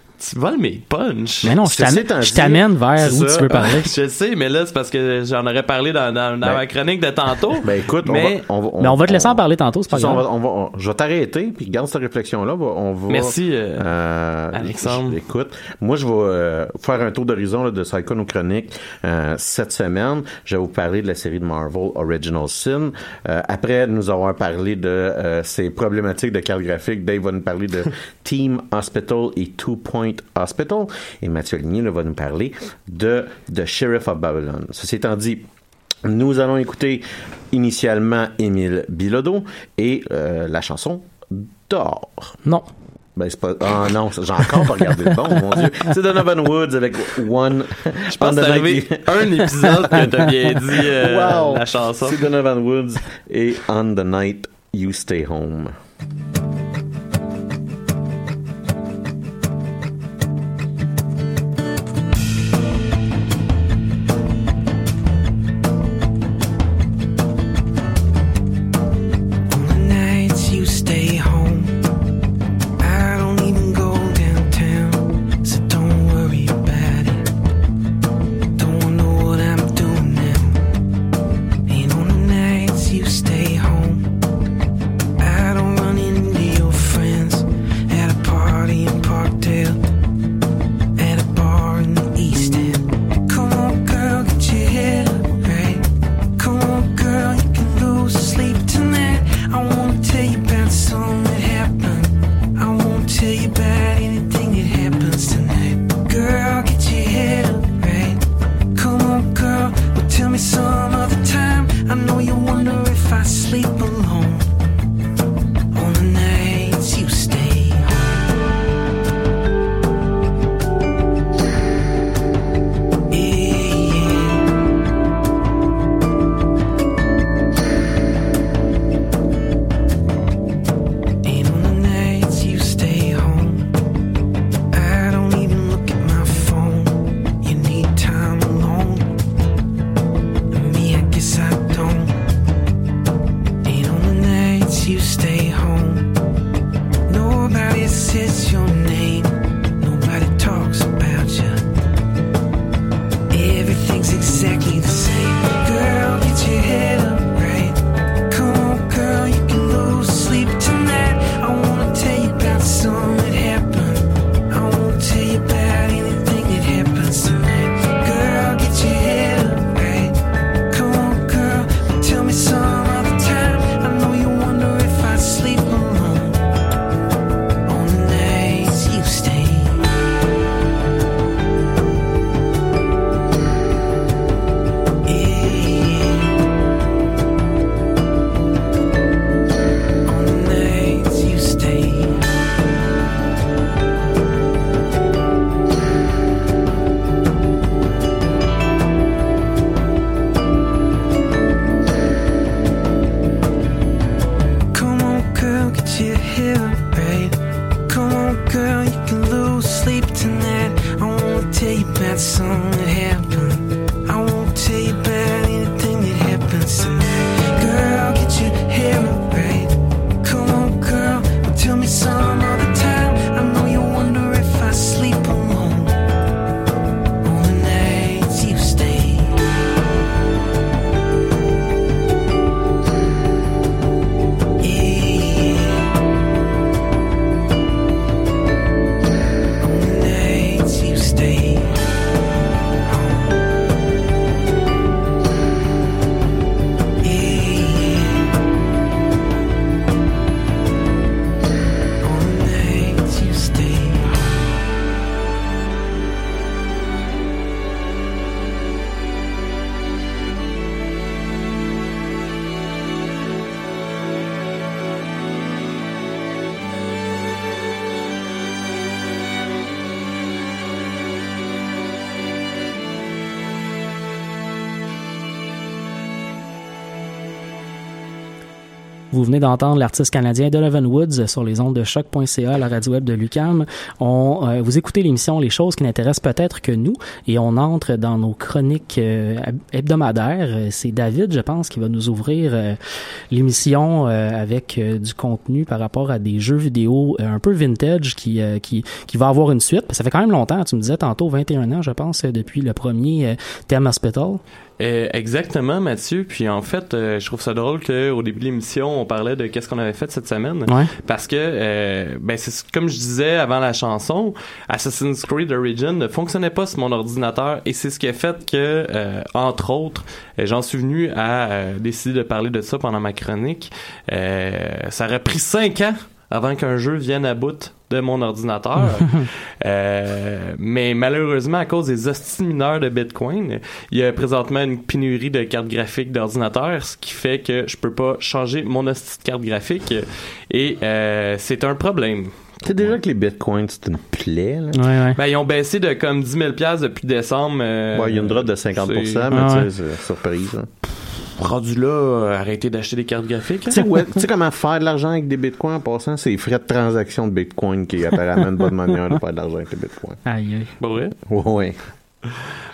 tu voles mes punch. Mais non, je t'amène- vers où ça. tu veux parler. je sais, mais là, c'est parce que j'en aurais parlé dans, dans, dans Ben- ma chronique de tantôt. Ben écoute, on Mais- va, on va, Mais on va te laisser en parler tantôt, c'est pas c'est ça, on grave. va, on va- on- je vais t'arrêter, puis garde cette réflexion-là. On va, Merci, euh, euh, Alexandre. Écoute, moi, je vais euh, faire un tour d'horizon de Psycho nos chroniques euh, cette semaine. Je vais vous parler de la série de Marvel Original Sin. Euh, après nous avoir parlé de euh, ces problématiques de carte graphique, Dave va nous parler de Team Hospital et Two Point Hospital. Et Mathieu Ligny va nous parler de The Sheriff of Babylon. Ceci étant dit, nous allons écouter initialement Émile Bilodeau et euh, la chanson Dehors. Non. Ben, c'est pas. Ah non, ça, j'ai encore pas regardé le bon, mon Dieu. C'est Donovan Woods avec One. Je pense que c'est arrivé un épisode que t'as bien dit euh, Wow. la chanson. C'est Donovan Woods et On the Night You Stay Home. Venez d'entendre l'artiste canadien Donovan Woods sur les ondes de choc.ca, la radio web de Lucam. On, euh, vous écoutez l'émission Les choses qui n'intéressent peut-être que nous et on entre dans nos chroniques euh, heb- hebdomadaires. C'est David, je pense, qui va nous ouvrir euh, l'émission avec du contenu par rapport à des jeux vidéo un peu vintage qui, qui, qui va avoir une suite. Ça fait quand même longtemps, tu me disais tantôt 21 ans, je pense, depuis le premier Thème Hospital. Exactement, Mathieu. Puis en fait, je trouve ça drôle qu'au début de l'émission, on parlait de qu'est-ce qu'on avait fait cette semaine. Ouais. Parce que, euh, ben, c'est comme je disais avant la chanson, Assassin's Creed Origin ne fonctionnait pas sur mon ordinateur et c'est ce qui a fait que, euh, entre autres, euh, j'en suis venu à euh, décider de parler de ça pendant ma chronique. Euh, ça aurait pris cinq ans avant qu'un jeu vienne à bout de mon ordinateur. Euh, mais malheureusement, à cause des hosties mineurs de Bitcoin, il y a présentement une pénurie de cartes graphiques d'ordinateur, ce qui fait que je peux pas changer mon hostie de carte graphique. Et euh, c'est un problème. Tu sais déjà que les bitcoins, c'est une plaie, là. Ouais, ouais. Ben, ils ont baissé de comme 10 000 piastres depuis décembre. euh, Ouais, il y a une drop de 50%, mais c'est- tu sais, ouais. c'est surprise. hein. Rendu là, euh, arrêtez d'acheter des cartes graphiques. Tu sais ouais, tu sais comment faire de l'argent avec des bitcoins en passant? C'est les frais de transaction de bitcoin qui est apparemment une bonne manière de faire de l'argent avec les bitcoins. Aïe, aïe. Pas vrai? Ouais.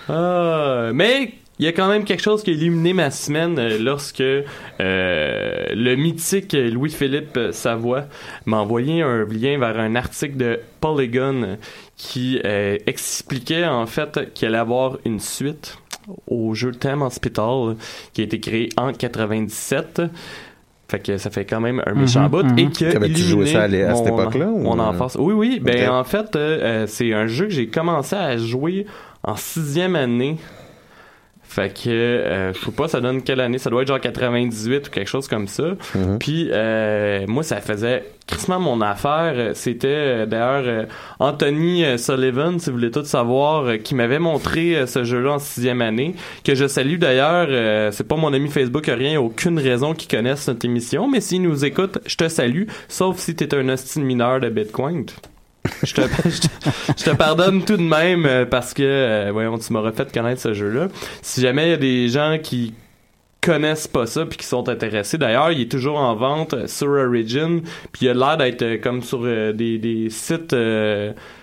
Ah, mais il y a quand même quelque chose qui a illuminé ma semaine euh, lorsque euh, le mythique Louis-Philippe Savoie m'a envoyé un lien vers un article de Polygon qui euh, expliquait en fait qu'il allait avoir une suite au jeu Thème Hospital qui a été créé en 97. Fait que ça fait quand même un méchant Mhm, bout. mhm. Et que T'avais-tu joué ça à cette époque-là, enfance. Oui, oui. Ben, en fait, euh, euh, c'est un jeu que j'ai commencé à jouer en sixième année. Fait que, euh, je sais pas, ça donne quelle année? Ça doit être genre 98 ou quelque chose comme ça. Mhm. Puis, euh, moi, ça faisait crissement mon affaire. C'était, euh, d'ailleurs, euh, Anthony euh, Sullivan, si vous voulez tout savoir, qui m'avait montré ce jeu-là en sixième année, que je salue d'ailleurs. c'est pas mon ami Facebook, rien, aucune raison qu'il connaisse notre émission, mais s'il nous écoute, je te salue, sauf si t'es un hostile mineur de Bitcoin. Je te, pardonne tout de même euh, parce que, euh, voyons, tu m'auras fait connaître ce jeu-là. Si jamais il y a des gens qui connaissent pas ça puis qui sont intéressés. D'ailleurs, il est toujours en vente sur Origin, puis il a l'air d'être euh, comme sur des, sites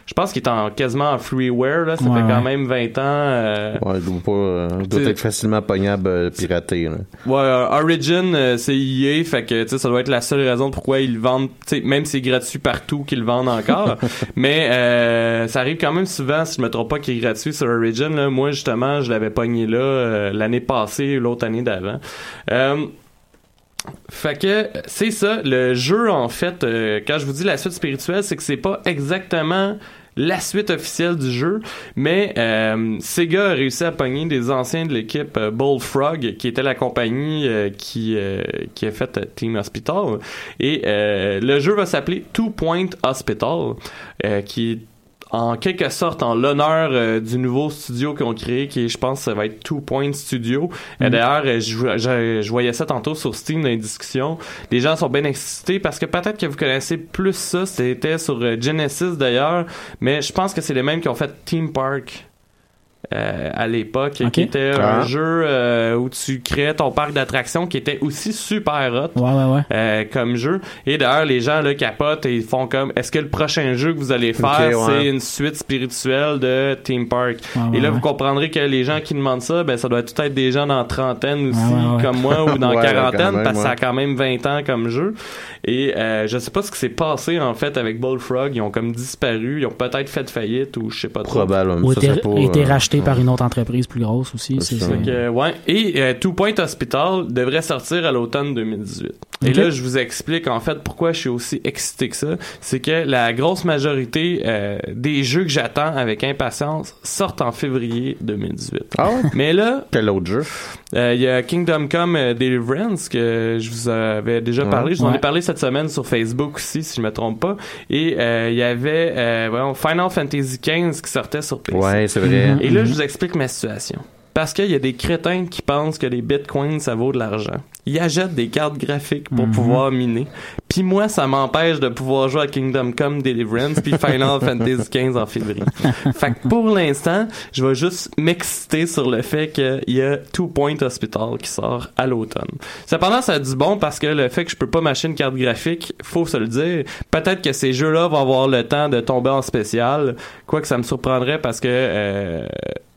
je pense qu'il est en quasiment en freeware là, ça Ouais, fait quand même 20 ans. euh, Ouais, il doit, pas, euh, il doit T'sais- être facilement pognable, euh, piraté. Là. Ouais, euh, Origin, euh, c'est EA, fait que tu sais, ça doit être la seule raison pourquoi ils le vendent, tu sais, même si c'est gratuit partout qu'ils le vendent encore. mais euh, ça arrive quand même souvent, si je me trompe pas, qu'il est gratuit sur Origin. Là. Moi, justement, je l'avais pogné là euh, l'année passée ou l'autre année d'avant. Fait que c'est ça, le jeu en fait, euh, quand je vous dis la suite spirituelle, c'est que c'est pas exactement la suite officielle du jeu, mais euh, Sega a réussi à pogner des anciens de l'équipe euh, Bullfrog, qui était la compagnie euh, qui euh, qui a fait Team Hospital, et le jeu va s'appeler Two Point Hospital, qui est en quelque sorte en l'honneur euh, du nouveau studio qu'ils ont créé qui je pense ça va être Two Point Studio. Euh, d'ailleurs euh, je, je- je voyais ça tantôt sur Steam dans les discussions. Les gens sont bien excités parce que peut-être que vous connaissez plus ça. C'était sur euh, Genesis d'ailleurs. Mais je pense que c'est les mêmes qui ont fait Team Park euh, à l'époque qui était Ah. un jeu euh, où tu créais ton parc d'attractions qui était aussi super hot Ouais, ouais, ouais. euh, comme jeu. Et d'ailleurs, les gens là capotent et ils font comme est-ce que le prochain jeu que vous allez faire, c'est une suite spirituelle de Theme Park? Ouais, et là, ouais, vous comprendrez que les gens qui demandent ça, ben ça doit tout être des gens dans trentaine aussi, Ouais, ouais, ouais. comme moi, ou dans Ouais, quarantaine, même, parce que ça a quand même 20 ans comme jeu. Et euh, je sais pas ce qui s'est passé en fait avec Bullfrog. Ils ont comme disparu, ils ont peut-être fait faillite ou je sais pas trop. Probablement. Ou Ça, été, euh, racheté. Par une autre entreprise plus grosse aussi. C'est ça. que, ouais. Et euh, Two Point Hospital devrait sortir à l'automne 2018. Et là, je vous explique en fait pourquoi je suis aussi excité que ça. C'est que la grosse majorité euh, des jeux que j'attends avec impatience sortent en février 2018. Ah ouais? Mais là, Quel autre jeu? euh, il y a Kingdom Come euh, Deliverance que je vous avais déjà Ouais. parlé. Je vous en ai parlé cette semaine sur Facebook aussi, si je me trompe pas. Et euh, il y avait euh, voyons, Final Fantasy XV qui sortait sur PC. Ouais, c'est vrai. Et là, je vous explique ma situation. Parce qu'il y a des crétins qui pensent que les bitcoins, ça vaut de l'argent. Ils achètent des cartes graphiques pour pouvoir miner. Puis moi, ça m'empêche de pouvoir jouer à Kingdom Come Deliverance puis Final Fantasy XV en février. fait que pour l'instant, je vais juste m'exciter sur le fait qu'il y a Two Point Hospital qui sort à l'automne. Cependant, ça a du bon parce que le fait que je peux pas m'acheter une carte graphique, faut se le dire, peut-être que ces jeux-là vont avoir le temps de tomber en spécial, quoique ça me surprendrait parce que euh,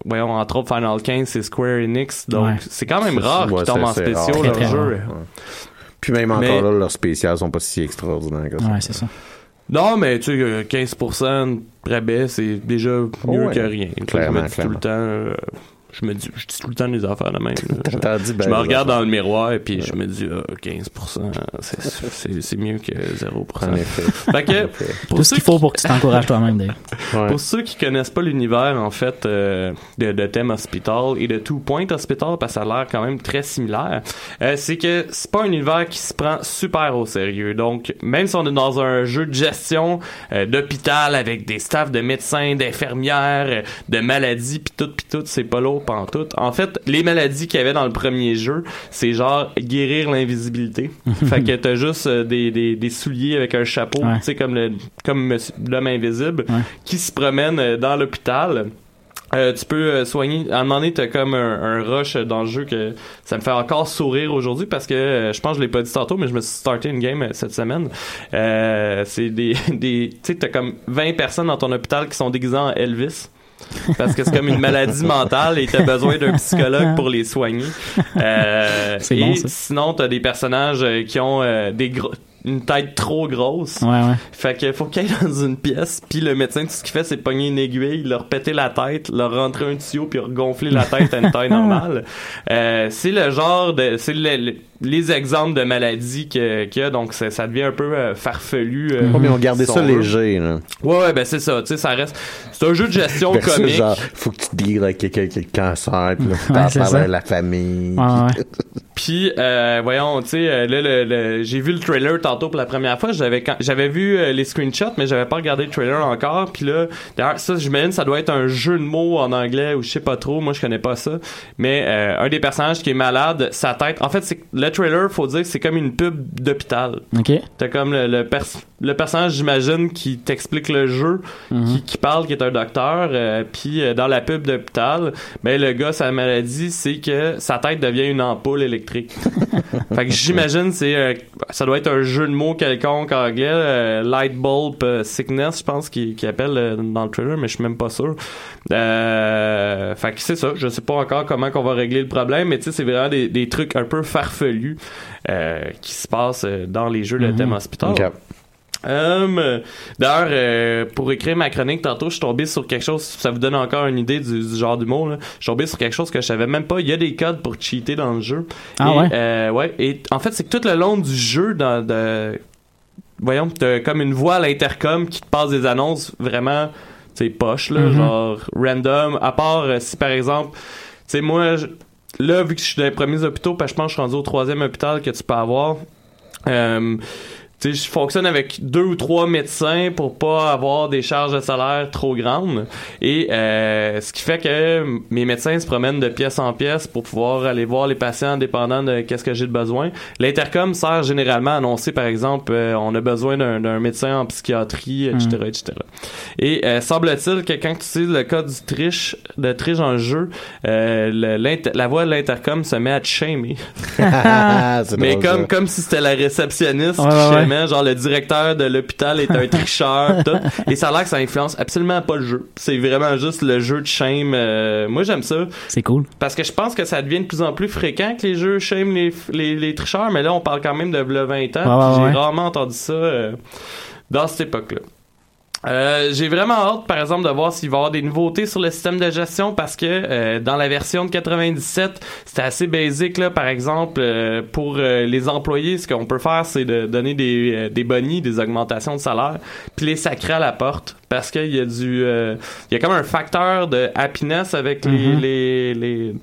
voyons, entre autres, Final 15, c'est Square Enix, donc Ouais. c'est quand même rare qu'ils tombent en spéciaux, jeux. Ouais. Puis même encore Mais- là, leurs spéciales sont pas si extraordinaires que ça. Ouais, c'est ça. Non, mais tu sais, euh, 15% de rabais, c'est déjà mieux Ouais. que rien. Clairement, tout le temps, euh, je me dis, je dis tout le temps des affaires de même. là. Je- ben, je me regarde dans le miroir et puis je me dis ah, 15%, c'est- c'est c'est mieux que 0%. En effet. Fait que pour Tout ce qu'il faut pour que tu t'encourages toi-même, d'ailleurs. Ouais. Pour ceux qui connaissent pas l'univers en fait euh, de, de Thème Hospital et de Two Point Hospital parce que ça a l'air quand même très similaire, euh, c'est que c'est pas un univers qui se prend super au sérieux. Donc même si on est dans un jeu de gestion euh, d'hôpital avec des staffs de médecins, d'infirmières, de maladies puis tout puis tout, c'est pas lourd En fait, les maladies qu'il y avait dans le premier jeu, c'est genre guérir l'invisibilité. fait que t'as juste euh, des, des, des souliers avec un chapeau, Ouais. tu sais comme le comme l'homme invisible Ouais. qui se promène euh, dans l'hôpital. Euh, tu peux soigner. À un moment donné, t'as comme un, un rush dans le jeu que ça me fait encore sourire aujourd'hui parce que euh, je pense que je l'ai pas dit tantôt, mais je me suis starté une game euh, cette semaine. C'est des, des tu sais, t'as comme 20 personnes dans ton hôpital qui sont déguisées en Elvis. Parce que c'est comme une maladie mentale et t'as besoin d'un psychologue pour les soigner. Euh, C'est et bon, sinon, t'as des personnages euh, qui ont euh, des gros, une tête trop grosse. Ouais, ouais. Fait que faut qu'il aille dans une pièce, puis le médecin, tout ce qu'il fait, c'est pogner une aiguille, leur péter la tête, leur rentrer un tuyau, puis regonfler la tête à une taille normale. Euh, c'est le genre de... C'est le- le- les exemples de maladies que- qu'il y a, donc ça, devient un peu euh, farfelu. euh, Ouais, mais on gardait ça léger, là. Ouais, ouais, ben c'est ça, tu sais, ça reste... C'est un jeu de gestion comique. genre, faut que tu deals avec quelqu'un qui a le cancer, puis là, faut Ouais, t'en c'est parler ça. à la famille. Ouais, puis- ouais. Puis, euh, voyons, tu sais, là, le, le- j'ai vu le trailer tantôt pour la première fois. J'avais j'avais vu euh, les screenshots, mais j'avais pas regardé le trailer encore. Puis là, d'ailleurs, ça, j'imagine, ça doit être un jeu de mots en anglais ou je sais pas trop. Moi, je connais pas ça. Mais euh, un des personnages qui est malade, sa tête. En fait, c'est le trailer, faut dire que c'est comme une pub d'hôpital. OK. T'as comme le, le, pers- le personnage, j'imagine, qui t'explique le jeu, qui, qui parle, qui est un docteur. euh, Puis dans la pub d'hôpital, ben le gars, sa maladie, c'est que sa tête devient une ampoule électrique. fait que j'imagine, c'est ça doit être un jeu de mots quelconque en anglais, euh, light bulb euh, sickness, je pense qu'il qu'il appelle euh, dans le trailer, mais je suis même pas sûr. Euh, fait que c'est ça. Je sais pas encore comment qu'on va régler le problème, mais tu sais, c'est vraiment des, des trucs un peu farfelus euh, qui se passent dans les jeux de thème hospital. Euh, D'ailleurs, euh, pour écrire ma chronique tantôt, je suis tombé sur quelque chose. Ça vous donne encore une idée du, du genre d'humour. là. Je suis tombé sur quelque chose que je savais même pas. Il y a des codes pour cheater dans le jeu. Ah et, ouais? euh, ouais. Et en fait, c'est que tout le long du jeu, dans de, voyons, t'as comme une voix à l'intercom qui te passe des annonces vraiment, sais, poche là, Mhm. genre random. À part euh, si par exemple, tu sais, moi, là, vu que je suis dans les premiers hôpitaux, parce que je pense que je suis rendu au troisième hôpital que tu peux avoir. Euh, tu sais, je fonctionne avec deux ou trois médecins pour pas avoir des charges de salaire trop grandes. Et euh, ce qui fait que mes médecins se promènent de pièce en pièce pour pouvoir aller voir les patients dépendant de qu'est-ce que j'ai de besoin. L'intercom sert généralement à annoncer, par exemple, euh, on a besoin d'un d'un médecin en psychiatrie, etc., etc. Et euh, semble-t-il que quand tu utilises le code du triche, de triche le jeu, euh, le- la voix de l'intercom se met à te shamer. Ah, Mais comme, comme si c'était la réceptionniste Ouais, qui ouais, genre le directeur de l'hôpital est un tricheur, tout. Et ça a l'air que ça influence absolument pas le jeu. C'est vraiment juste le jeu de shame. euh, moi, j'aime ça. C'est cool. Parce que je pense que ça devient de plus en plus fréquent que les jeux shame les, les, les tricheurs, mais là, on parle quand même de v'là 20 ans. Ouais, J'ai ouais. rarement entendu ça euh, dans cette époque-là. Euh, j'ai vraiment hâte, par exemple, de voir s'il va y avoir des nouveautés sur le système de gestion parce que euh, dans la version de 97, c'était assez basique. Là, par exemple, euh, pour euh, les employés, ce qu'on peut faire, c'est de donner des, euh, des bonnies, des augmentations de salaire, puis les sacrer à la porte parce qu'il y a du, euh, il y a comme un facteur de happiness avec les, Mhm. les, les,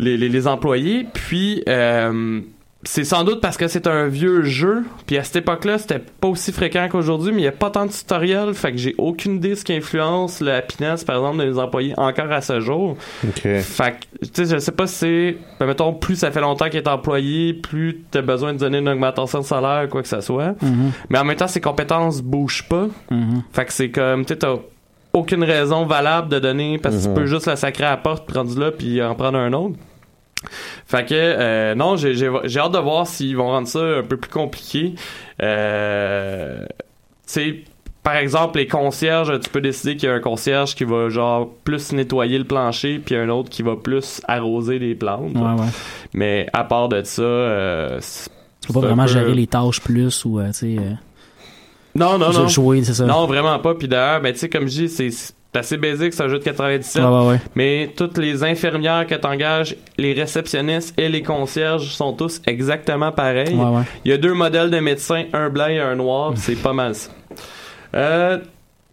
les, les, les employés. Puis euh, c'est sans doute parce que c'est un vieux jeu, puis à cette époque-là, c'était pas aussi fréquent qu'aujourd'hui, mais il y a pas tant de tutoriels, fait que j'ai aucune idée ce qui influence la happiness, par exemple, des employés encore à ce jour. OK. Fait que, tu sais, je sais pas si c'est, ben, mettons, plus ça fait longtemps qu'il est employé, plus t'as besoin de donner une augmentation de salaire, quoi que ce soit. Mhm. Mais en même temps, ses compétences bougent pas. Mhm. Fait que c'est comme, tu sais, t'as aucune raison valable de donner parce que tu peux juste la sacrer à la porte, rendu là, puis en prendre un autre. Fait que, euh, non, j'ai hâte de voir s'ils vont rendre ça un peu plus compliqué. Euh, tu par exemple, les concierges, tu peux décider qu'il y a un concierge qui va, genre, plus nettoyer le plancher, puis un autre qui va plus arroser les plantes. Ouais, ouais. Mais à part de ça, euh, Tu peux pas vraiment peu- gérer les tâches plus ou, euh, tu sais, euh, Non, non, non. jouer, ça. Non, vraiment pas. Puis d'ailleurs, ben, tu sais, comme je dis, c'est c'est assez basique, c'est un jeu de 97. Ouais, ouais, ouais. Mais toutes les infirmières que t'engages, les réceptionnistes et les concierges sont tous exactement pareils. Ouais. Il y a deux modèles de médecins, un blanc et un noir, c'est pas mal ça. Euh,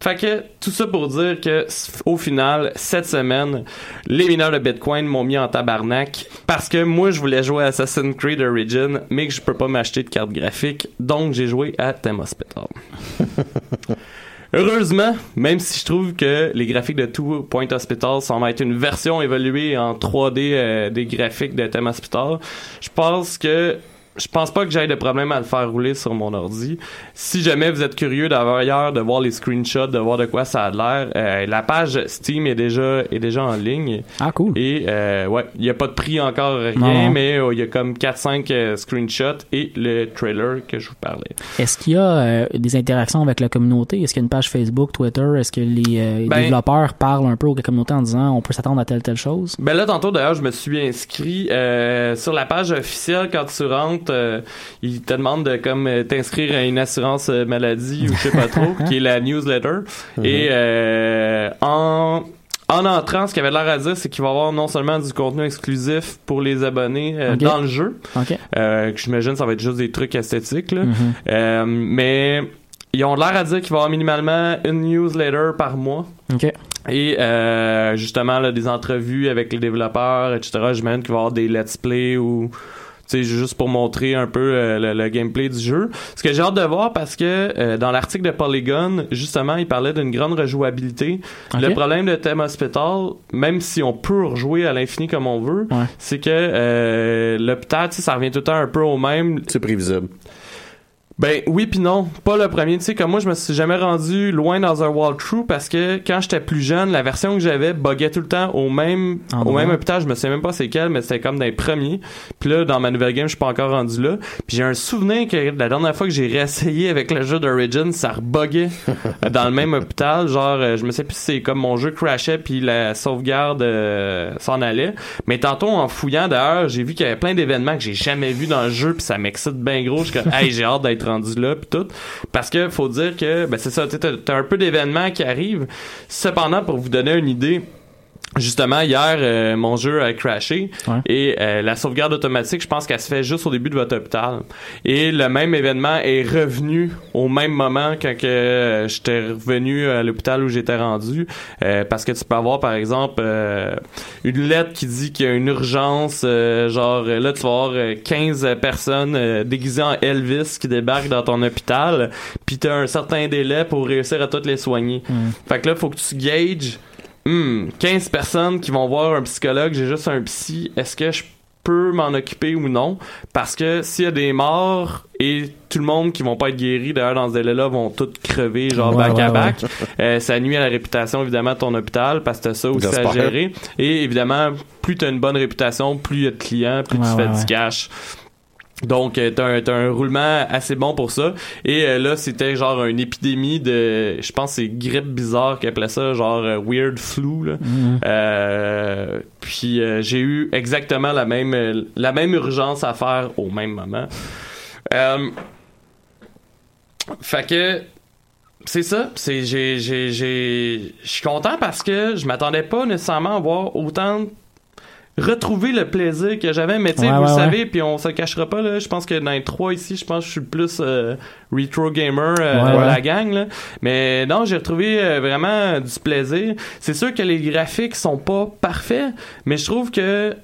fait que tout ça pour dire que au final, cette semaine, les mineurs de Bitcoin m'ont mis en tabarnak parce que moi je voulais jouer à Assassin's Creed Origin, mais que je peux pas m'acheter de carte graphique, donc j'ai joué à Theme Hospital. Heureusement, même si je trouve que les graphiques de Two Point Hospital semblent être une version évoluée en 3D euh, des graphiques de Theme Hospital, je pense que je pense pas que j'aille de problème à le faire rouler sur mon ordi. Si jamais vous êtes curieux d'ailleurs de voir les screenshots, de voir de quoi ça a l'air, euh, la page Steam est déjà est déjà en ligne Ah, cool. et euh, ouais, il y a pas de prix encore rien, Non. mais euh, il y a comme 4 5 screenshots et le trailer que je vous parlais. Est-ce qu'il y a euh, des interactions avec la communauté? Est-ce qu'il y a une page Facebook, Twitter? Est-ce que les euh, Ben- développeurs parlent un peu aux communautés en disant on peut s'attendre à telle telle chose? Ben là, tantôt, d'ailleurs, je me suis inscrit euh, sur la page officielle. Quand tu rentres, euh, ils te demandent de comme euh, t'inscrire à une assurance euh, maladie ou je sais pas trop, qui est la newsletter. Et euh, en en entrant, ce qu'il avait l'air à dire, c'est qu'il va y avoir non seulement du contenu exclusif pour les abonnés euh, dans le jeu, euh, que j'imagine ça va être juste des trucs esthétiques, là. Euh, mais ils ont l'air à dire qu'il va y avoir minimalement une newsletter par mois. Et justement, là, des entrevues avec les développeurs, etc. J'imagine qu'il va y avoir des let's play ou sais, juste pour montrer un peu euh, le, le gameplay du jeu. Ce que j'ai hâte de voir parce que euh, dans l'article de Polygon, justement, il parlait d'une grande rejouabilité. Le problème de Theme Hospital, même si on peut rejouer à l'infini comme on veut, Ouais. c'est que euh, l'hôpital, tu sais, ça revient tout le temps un peu au même. C'est prévisible. Ben oui puis non, pas le premier. Tu sais comme moi je me suis jamais rendu loin dans un walkthrough parce que quand j'étais plus jeune, la version que j'avais buguait tout le temps au même au même hôpital. Je me sais même pas c'est quel, mais c'était comme dans les premiers. Puis là dans ma nouvelle game, je suis pas encore rendu là. Puis j'ai un souvenir que la dernière fois que j'ai réessayé avec le jeu d'Origin, ça rebuguait dans le même hôpital. Genre euh, je me sais plus si c'est comme mon jeu crashait puis la sauvegarde euh, s'en allait. Mais tantôt en fouillant d'ailleurs, j'ai vu qu'il y avait plein d'événements que j'ai jamais vus dans le jeu puis ça m'excite bien gros. Je suis comme hey j'ai hâte d'être parce que faut dire que ben c'est ça tu un peu d'événements qui arrivent. Cependant pour vous donner une idée Justement, hier, euh, mon jeu a crashé Ouais. et euh, la sauvegarde automatique, je pense qu'elle se fait juste au début de votre hôpital. Et le même événement est revenu au même moment quand que euh, j'étais revenu à l'hôpital où j'étais rendu. Euh, parce que tu peux avoir, par exemple, euh, une lettre qui dit qu'il y a une urgence, euh, genre là, tu vas avoir euh, 15 personnes déguisées en Elvis qui débarquent dans ton hôpital, puis tu as un certain délai pour réussir à toutes les soigner. Fait que là, faut que tu gages Hmm, 15 personnes qui vont voir un psychologue, j'ai juste un psy, est-ce que je peux m'en occuper ou non? Parce que s'il y a des morts et tout le monde qui vont pas être guéris, d'ailleurs, dans ce délai-là, vont tous crever, genre Ouais, back ouais, à ouais. back, euh, ça nuit à la réputation, évidemment, de ton hôpital, parce que t'as ça aussi à gérer. Et évidemment, plus t'as une bonne réputation, plus il y a de clients, plus tu fais du cash. Donc, euh, t'as un, un roulement assez bon pour ça. Et euh, là, c'était genre une épidémie de... Je pense c'est grippe bizarre qu'ils appelaient ça, genre euh, weird flu. Là. Mhm. Euh, puis j'ai eu exactement la même, la même urgence à faire au même moment. Fait que... C'est ça, c'est j'ai j'ai j'ai je suis content parce que je m'attendais pas nécessairement à voir autant retrouver le plaisir que j'avais mais tu sais Ouais, vous ouais, le savez puis on se cachera pas là je pense que dans les trois ici je pense que je suis le plus euh, retro gamer euh, Ouais, de ouais. la gang là mais non j'ai retrouvé euh, vraiment du plaisir c'est sûr que les graphiques sont pas parfaits mais je trouve que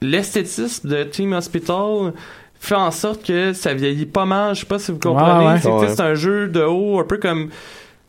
l'esthétisme de Team Hospital fait en sorte que ça vieillit pas mal. Je sais pas si vous comprenez. Ouais, ouais. C'est que, tu sais, Ouais. c'est un jeu de haut, un peu comme.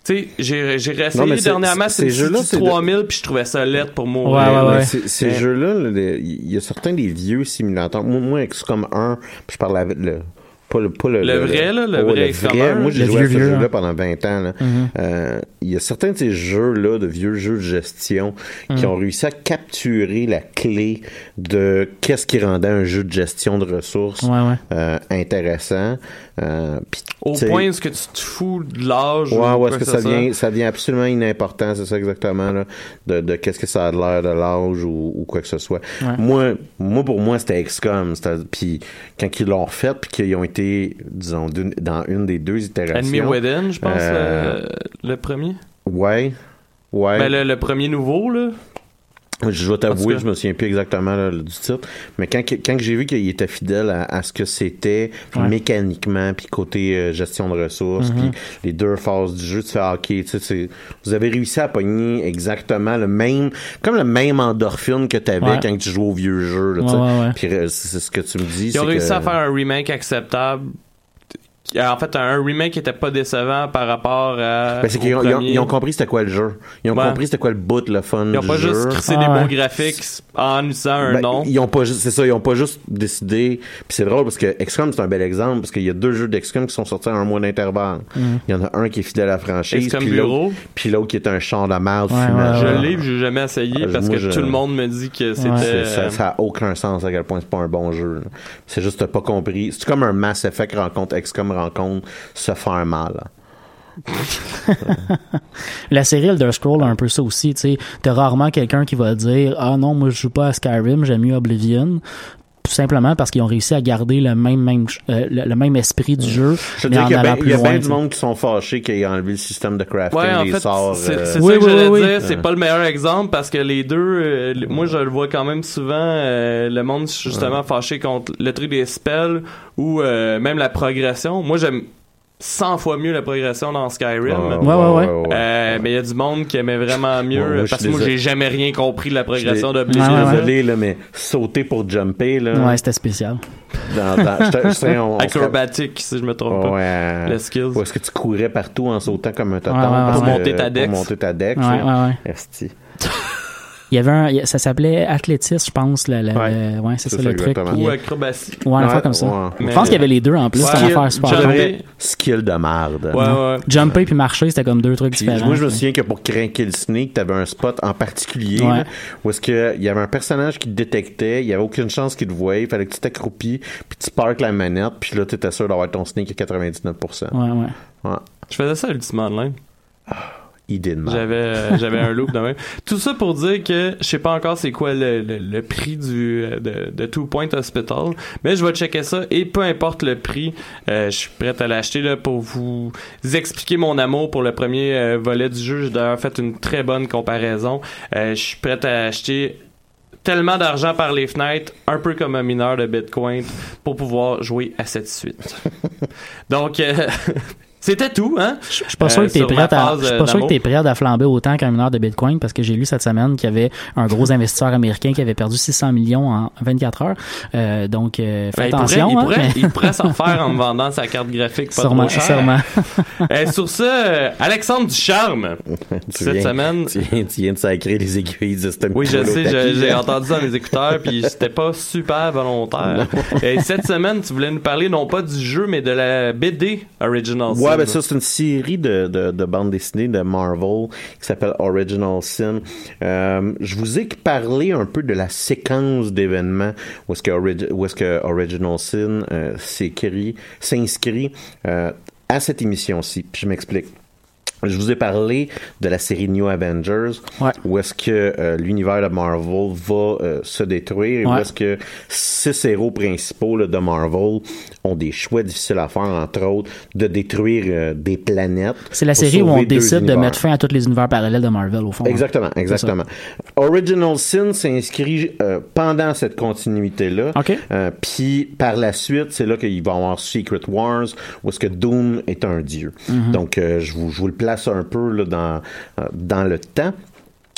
Tu sais, j'ai réessayé dernièrement, ces c'est jeux-là, une c'est de- 3000 puis je trouvais ça lettre pour mourir. Ouais, ouais, ouais. ces- jeux-là, il y a certains des vieux simulateurs. Moi, moi XCOM 1, puis je parle avec le. Pas le, pas le, Le vrai, là, le vrai XCOM 1, Moi, j'ai le joué à ce vieux, jeu-là hein. pendant 20 ans. Mhm. Euh, Il y a certains de ces jeux-là, de vieux jeux de gestion, qui ont réussi à capturer la clé de qu'est-ce qui rendait un jeu de gestion de ressources Ouais, ouais. euh, intéressant. Euh, Au point est-ce que tu te fous de l'âge. Ouais, ou ouais, quoi est-ce que ce ça ça devient absolument inimportant, c'est ça exactement, là, de, de qu'est-ce que ça a de l'air de l'âge ou, ou quoi que ce soit. Ouais. Moi, moi, pour moi, c'était XCOM. Puis quand ils l'ont fait, puis qu'ils ont été, disons, dans une des deux itérations. Enemy Within, je pense, Euh, le, le premier? Ouais. Ouais. Ben, le, le premier nouveau, là. Je tout t'avouer, je me souviens plus exactement là, du titre, mais quand, quand j'ai vu qu'il était fidèle à, à ce que c'était Ouais. mécaniquement, puis côté euh, gestion de ressources, Mhm. puis les deux phases du jeu, tu fais ah, ok, tu sais, vous avez réussi à pogner exactement le même, comme le même endorphine que tu avais Ouais. quand tu jouais au vieux jeu. Sais. Ouais. Puis euh, c'est ce que tu me dis. Ils ont réussi que- à faire un remake acceptable. En fait, un remake qui était pas décevant par rapport à. Ben, c'est qu'ils ont, ils ont- compris c'était quoi le jeu. Ils ont Ouais. compris c'était quoi le bout, le fun Ils ont du pas jeu. juste crissé Ah, des ouais. beaux graphiques en utilisant un Ben, nom. Ils ont pas juste, c'est ça, ils ont pas juste décidé. Puis c'est drôle parce que XCOM c'est un bel exemple parce qu'il y a deux jeux d'XCOM qui sont sortis en un mois d'intervalle. Il y en a un qui est fidèle à la franchise, XCOM puis Bureau. l'autre, puis l'autre qui est un champ de mal Ouais, fumant. ouais, Je l'ai, j'ai jamais essayé Ah, parce moi, que je- tout le monde me dit que c'était. C'est- ça, ça a aucun sens à quel point c'est pas un bon jeu. C'est juste t'as pas compris. C'est comme un Mass Effect rencontre XCOM rencontre se faire mal. La série Elder Scroll a un peu ça aussi, tu sais. T'as rarement quelqu'un qui va dire Ah non, moi je joue pas à Skyrim, j'aime mieux Oblivion. Tout simplement parce qu'ils ont réussi à garder le même, même euh, le, le même esprit du jeu, Je mais en qu'il y a allant bien- il y a bien tu du monde qui sont fâchés qu'il ait enlevé le système de crafting Ouais, en des fait, sorts. c'est euh, c'est Oui, ça que oui, j'allais oui, dire. C'est pas le meilleur exemple parce que les deux, euh, moi je le vois quand même souvent, euh, le monde justement fâché contre le truc des spells ou euh, même la progression. Moi j'aime 100 fois mieux la progression dans Skyrim. ouais, Ouais, ouais, ouais. Euh, mais il y a du monde qui aimait vraiment mieux moi, parce que moi j'ai jamais rien compris de la progression ouais, ouais. désolé, là, mais sauter pour jumper, là. Ouais, c'était spécial. dans, dans- je te- je serais- on- on serait- Acrobatique si je me trompe pas. Ouais. Le skills. Ou est-ce que tu courais partout en sautant comme un toton Ouais, ouais, parce ouais. que- Pour monter ta dex. Pour monter ta dex. Ouais, ouais, ouais. Il y avait un, ça s'appelait athlétisme, je pense. Le, le- Ouais. le- ouais, c'est ça, ça, le truc. Ou acrobatie. ouais, une affaire Ouais, comme ça. ouais. Je pense qu'il y avait les deux en plus. Une affaire super skill de marde. Ouais, ouais. Jumper puis marcher, c'était comme deux trucs Puis différents. moi, je me souviens que pour craquer le snake, t'avais un spot en particulier là, où est-ce que il y avait un personnage qui te détectait, il y avait aucune chance qu'il te voyait, il fallait que tu t'accroupis, puis tu parques la manette, puis là, t'étais sûr d'avoir ton snake à 99%. Ouais, ouais. Ouais. Je faisais ça ultimement online. J'avais euh, j'avais un loop de même. Tout ça pour dire que je sais pas encore c'est quoi le, le, le prix du euh, de, de Two Point Hospital, mais je vais checker ça et peu importe le prix, euh, je suis prêt à l'acheter là pour vous expliquer mon amour pour le premier euh, volet du jeu. J'ai d'ailleurs fait une très bonne comparaison. Euh, je suis prêt à acheter tellement d'argent par les fenêtres, un peu comme un mineur de Bitcoin, pour pouvoir jouer à cette suite. Donc, euh, c'était tout, hein? Je je suis pas Euh, sûr que t'es prête à, phase, je suis euh, pas sûr que d'amour. t'es prête à flamber autant qu'un mineur de Bitcoin parce que j'ai lu cette semaine qu'il y avait un gros investisseur américain qui avait perdu 600 millions en 24 heures. Euh, donc, euh, fais Ben, il pourrait, attention. il hein, pourrait, mais- il pourrait s'en faire en me vendant sa carte graphique pas sûrement, trop cher. sûrement. Euh, sur ce, euh, Alexandre Ducharme, cette viens- semaine. Tu viens, tu viens de sacrer les aiguilles de ce Oui, je sais, j'ai entendu ça dans mes écouteurs, puis c'était pas super volontaire. Et cette semaine, tu voulais nous parler non pas du jeu, mais de la BD Original Ouais, Sin. ben ça, c'est une série de, de, de bandes dessinées de Marvel qui s'appelle Original Sin. Euh, je vous ai parlé un peu de la séquence d'événements où est-ce que, Origi- Original Sin euh, s'écrit- s'inscrit euh, à cette émission-ci. Puis je m'explique. Je vous ai parlé de la série New Avengers, Ouais. où est-ce que euh, l'univers de Marvel va euh, se détruire, et où est-ce que six héros principaux là, de Marvel ont des choix difficiles à faire, entre autres, de détruire euh, des planètes. C'est la série où on décide de mettre fin à tous les univers parallèles de Marvel, au fond. hein. Exactement, exactement. Original Sin s'inscrit pendant cette continuité-là. Puis par la suite, c'est là qu'il va y avoir Secret Wars, où est-ce que Doom est un dieu. Mhm. Donc je, vous, je vous le place un peu là, dans, euh, dans le temps.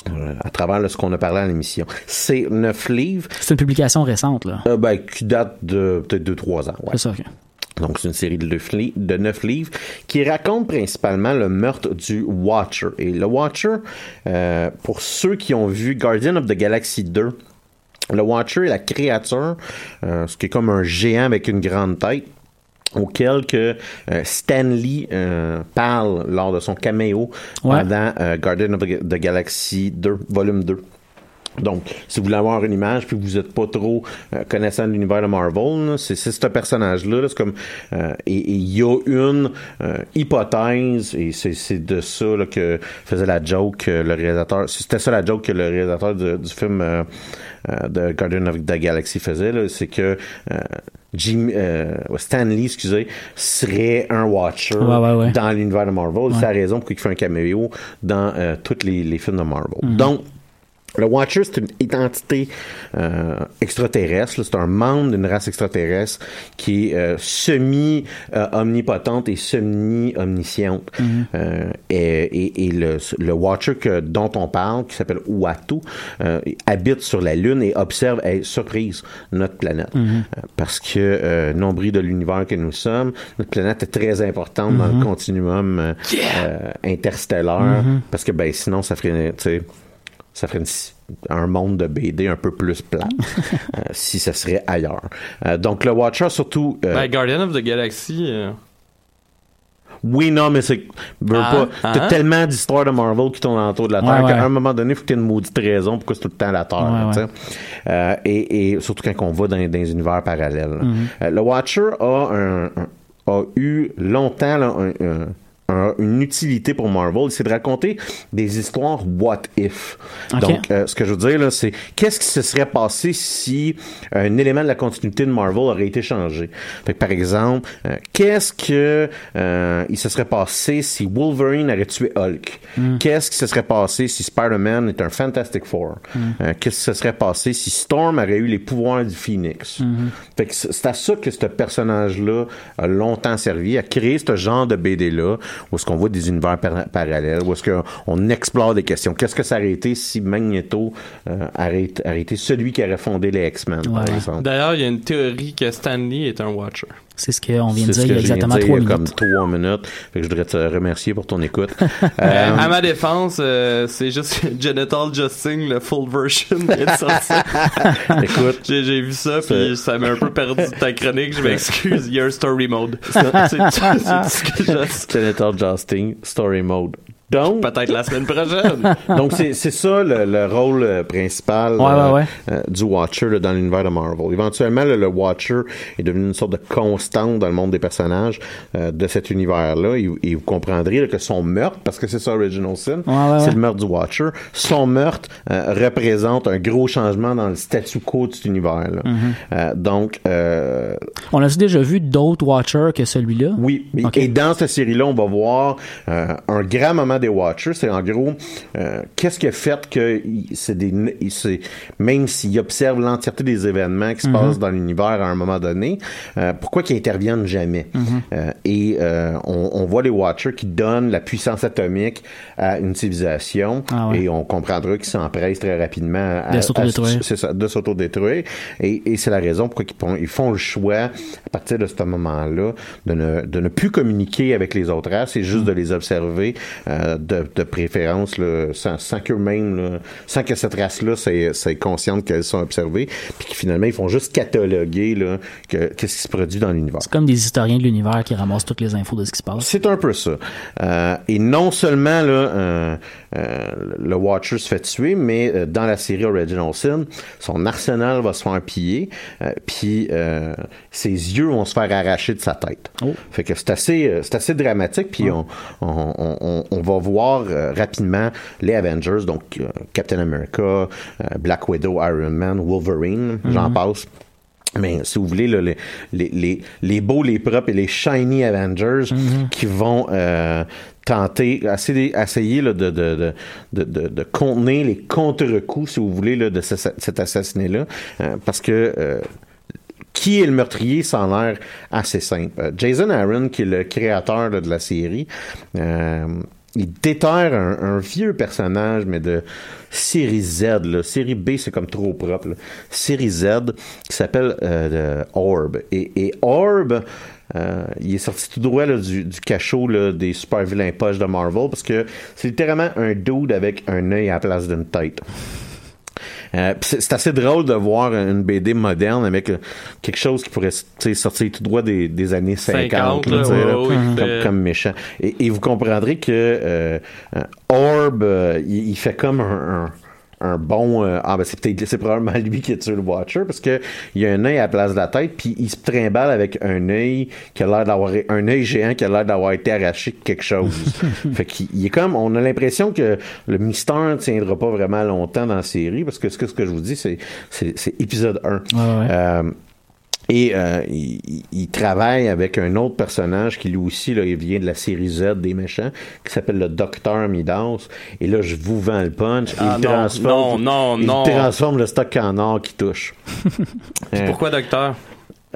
euh, à travers là, ce qu'on a parlé à l'émission. C'est neuf livres C'est une publication récente, là. euh, ben, qui date de peut-être 2-3 ans. ouais. C'est ça. ok. Donc, c'est une série de neuf, li- de neuf livres qui raconte principalement le meurtre du Watcher. Et le Watcher, euh, pour ceux qui ont vu Guardian of the Galaxy 2, le Watcher est la créature, euh, ce qui est comme un géant avec une grande tête auquel que euh, Stan Lee euh, parle lors de son caméo Ouais. pendant euh, Guardian of the Galaxy 2, volume 2. Donc, si vous voulez avoir une image, puis que vous n'êtes pas trop euh, connaissant de l'univers de Marvel, c'est ce personnage-là. là, c'est comme et il y a une hypothèse, et c'est de ça là, que faisait la joke le réalisateur. C'était ça la joke que le réalisateur du, du film de Guardian of the Galaxy faisait, c'est que Jim, euh, Stan Lee, excusez, serait un Watcher Ouais, ouais, ouais. dans l'univers de Marvel. C'est la raison pour qu'il fait un caméo dans euh, tous les, les films de Marvel. Donc, le Watcher, c'est une identité euh, extraterrestre. C'est un membre d'une race extraterrestre qui est euh, semi-omnipotente et semi-omnisciente. Euh, et et- et le, le Watcher que, dont on parle, qui s'appelle Uatu, euh, habite sur la Lune et observe, hey, surprise, notre planète. Euh, parce que, euh, nombril de l'univers que nous sommes, notre planète est très importante dans le continuum euh, euh, interstellaire. Parce que, ben, sinon, ça ferait, ça ferait une- un monde de BD un peu plus plat euh, si ça serait ailleurs. Euh, donc le Watcher surtout euh, Ben, Guardian of the Galaxy. euh, oui non mais c'est Ah, pas t'as ah. tellement d'histoires de Marvel qui tournent autour de la Terre ouais. qu'à un moment donné il faut que tu aies une maudite raison pourquoi c'est tout le temps la Terre Ouais, là, tu sais. ouais. Euh, et, et surtout quand on va dans, dans des univers parallèles. Mm-hmm. Euh, le Watcher a un, un- a eu longtemps là, un- un- un- une utilité pour Marvel, c'est de raconter des histoires what if. Ok. Donc, euh, ce que je veux dire, là, c'est qu'est-ce qui se serait passé si un élément de la continuité de Marvel aurait été changé? Fait que, par exemple, euh, qu'est-ce que euh, il se serait passé si Wolverine aurait tué Hulk? Qu'est-ce qui se serait passé si Spider-Man est un Fantastic Four? Euh, qu'est-ce qui se serait passé si Storm aurait eu les pouvoirs du Phoenix? Fait que c'est c'est à ça que ce personnage-là a longtemps servi, à créer ce genre de BD-là, où est-ce qu'on voit des univers par- parallèles, où est-ce qu'on explore des questions? Qu'est-ce que ça aurait été si Magneto euh, aurait, été- aurait été celui qui aurait fondé les X-Men, par exemple? D'ailleurs, il y a une théorie que Stanley est un Watcher. C'est ce qu'on vient de dire il y a exactement trois minutes. comme trois minutes. Fait que je voudrais te remercier pour ton écoute. Euh, Euh, à ma défense, euh, c'est juste Genital Justing, le full version qui est sorti. écoute, J'ai j'ai vu ça, puis ça m'a un peu perdu ta chronique. Je m'excuse, il y a un story mode. C'est c'est tout ce que j'ai. Genital Justing, Story Mode. Donc, Peut-être la semaine prochaine. Donc c'est ça le, le rôle euh, principal Ouais, euh, ouais, ouais. euh, du Watcher là, dans l'univers de Marvel. Éventuellement, le, le Watcher est devenu une sorte de constante dans le monde des personnages euh, de cet univers-là. Et, et vous comprendrez là, que son meurtre, parce que c'est ça Original Sin, Ouais, ouais, c'est ouais. le meurtre du Watcher. Son meurtre euh, représente un gros changement dans le statu quo de cet univers-là. Mm-hmm. Euh, donc euh, On a déjà vu d'autres Watchers que celui-là? oui, et- dans cette série-là, on va voir euh, un grand moment des Watchers. C'est en gros, euh, qu'est-ce qui a fait que c'est des, même s'ils observent l'entièreté des événements qui se passent dans l'univers à un moment donné, euh, pourquoi qu'ils interviennent jamais? Euh, Et on, on voit les Watchers qui donnent la puissance atomique à une civilisation, Ah ouais. et on comprendra qu'ils s'empressent très rapidement à, De s'autodétruire. de. Et, et c'est la raison pourquoi ils font, ils font le choix, à partir de ce moment-là, de ne, de ne plus communiquer avec les autres races, c'est juste de les observer euh, de, de préférence, là, sans, sans qu'eux-mêmes, sans que cette race-là soit, consciente qu'elles sont observées, puis que finalement, ils font juste cataloguer là, que, qu'est-ce qui se produit dans l'univers. C'est comme des historiens de l'univers qui ramassent toutes les infos de ce qui se passe. C'est un peu ça. Euh, et non seulement là, euh, euh, le Watcher se fait tuer, mais dans la série Original Sin, son arsenal va se faire piller, puis ses yeux vont se faire arracher de sa tête. Oh. Fait que c'est assez, c'est assez dramatique, puis on, on, on, on va voir euh, rapidement les Avengers, donc euh, Captain America, euh, Black Widow, Iron Man, Wolverine, j'en passe. Mais si vous voulez, là, les, les, les, les beaux, les propres et les shiny Avengers qui vont tenter, essayer, essayer là, de, de, de, contenir les contre-coups, si vous voulez, là, de ce- cet assassinat-là. Parce que qui est le meurtrier, ça a l'air assez simple. Jason Aaron, qui est le créateur là, de la série, euh, il déterre un, vieux personnage, mais de série Z, là. Série B, c'est comme trop propre. Série Z, qui s'appelle euh, Orb. Et, Orb, euh, il est sorti tout droit du cachot là, des super vilains poches de Marvel, parce que c'est littéralement un dude avec un œil à la place d'une tête. Euh, c'est assez drôle de voir une BD moderne avec euh, quelque chose qui pourrait sortir tout droit des, des années 50, 50, là, là, tu sais, là, ouais, ouais, comme, fait- comme méchant. Et, et vous comprendrez que euh, Orb, il, il fait comme un, un- un bon euh, ah ben c'est peut-être c'est probablement lui qui est tué le Watcher parce que il a un œil à la place de la tête puis il se trimballe avec un œil qui a l'air d'avoir un œil géant qui a l'air d'avoir été arraché de quelque chose fait qu'il il est comme on a l'impression que le mystère ne tiendra pas vraiment longtemps dans la série parce que ce que, ce que je vous dis c'est c'est, c'est épisode 1 ouais. Euh, et euh, il, il- il travaille avec un autre personnage qui lui aussi là, il vient de la série Z des méchants, qui s'appelle le Docteur Midas. Et là, je vous vends le punch. Ah, il non, transforme, non, non, il transforme le stock en or qui touche. Euh, Pourquoi docteur?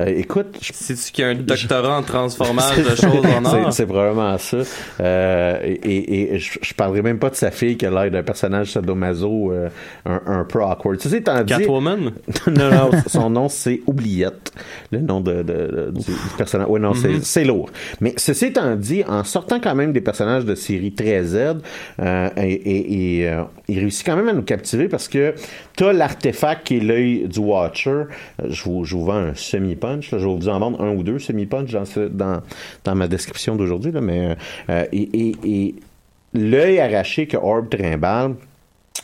Euh, écoute, je C'est-tu qu'il y a un doctorat en transformage de choses en C'est- or? C'est probablement ça. Euh, et et, et je, je parlerai même pas de sa fille qui a l'air d'un personnage sadomaso euh, un, un peu awkward. Tu sais, étant dit, Catwoman? non, non, son nom c'est Oubliette, le nom de, de- de- du, du personnage. Ouais, non, c'est- c'est lourd. Mais ceci étant dit, en sortant quand même des personnages de série très Z, euh, et, et- euh, il réussit quand même à nous captiver parce que t'as l'artefact qui est l'œil du Watcher. Euh, Je vous, je vous vends un Je vais vous en vendre un ou deux semi-punch dans, ma description d'aujourd'hui. Mais euh, et, l'œil arraché que Orb trimballe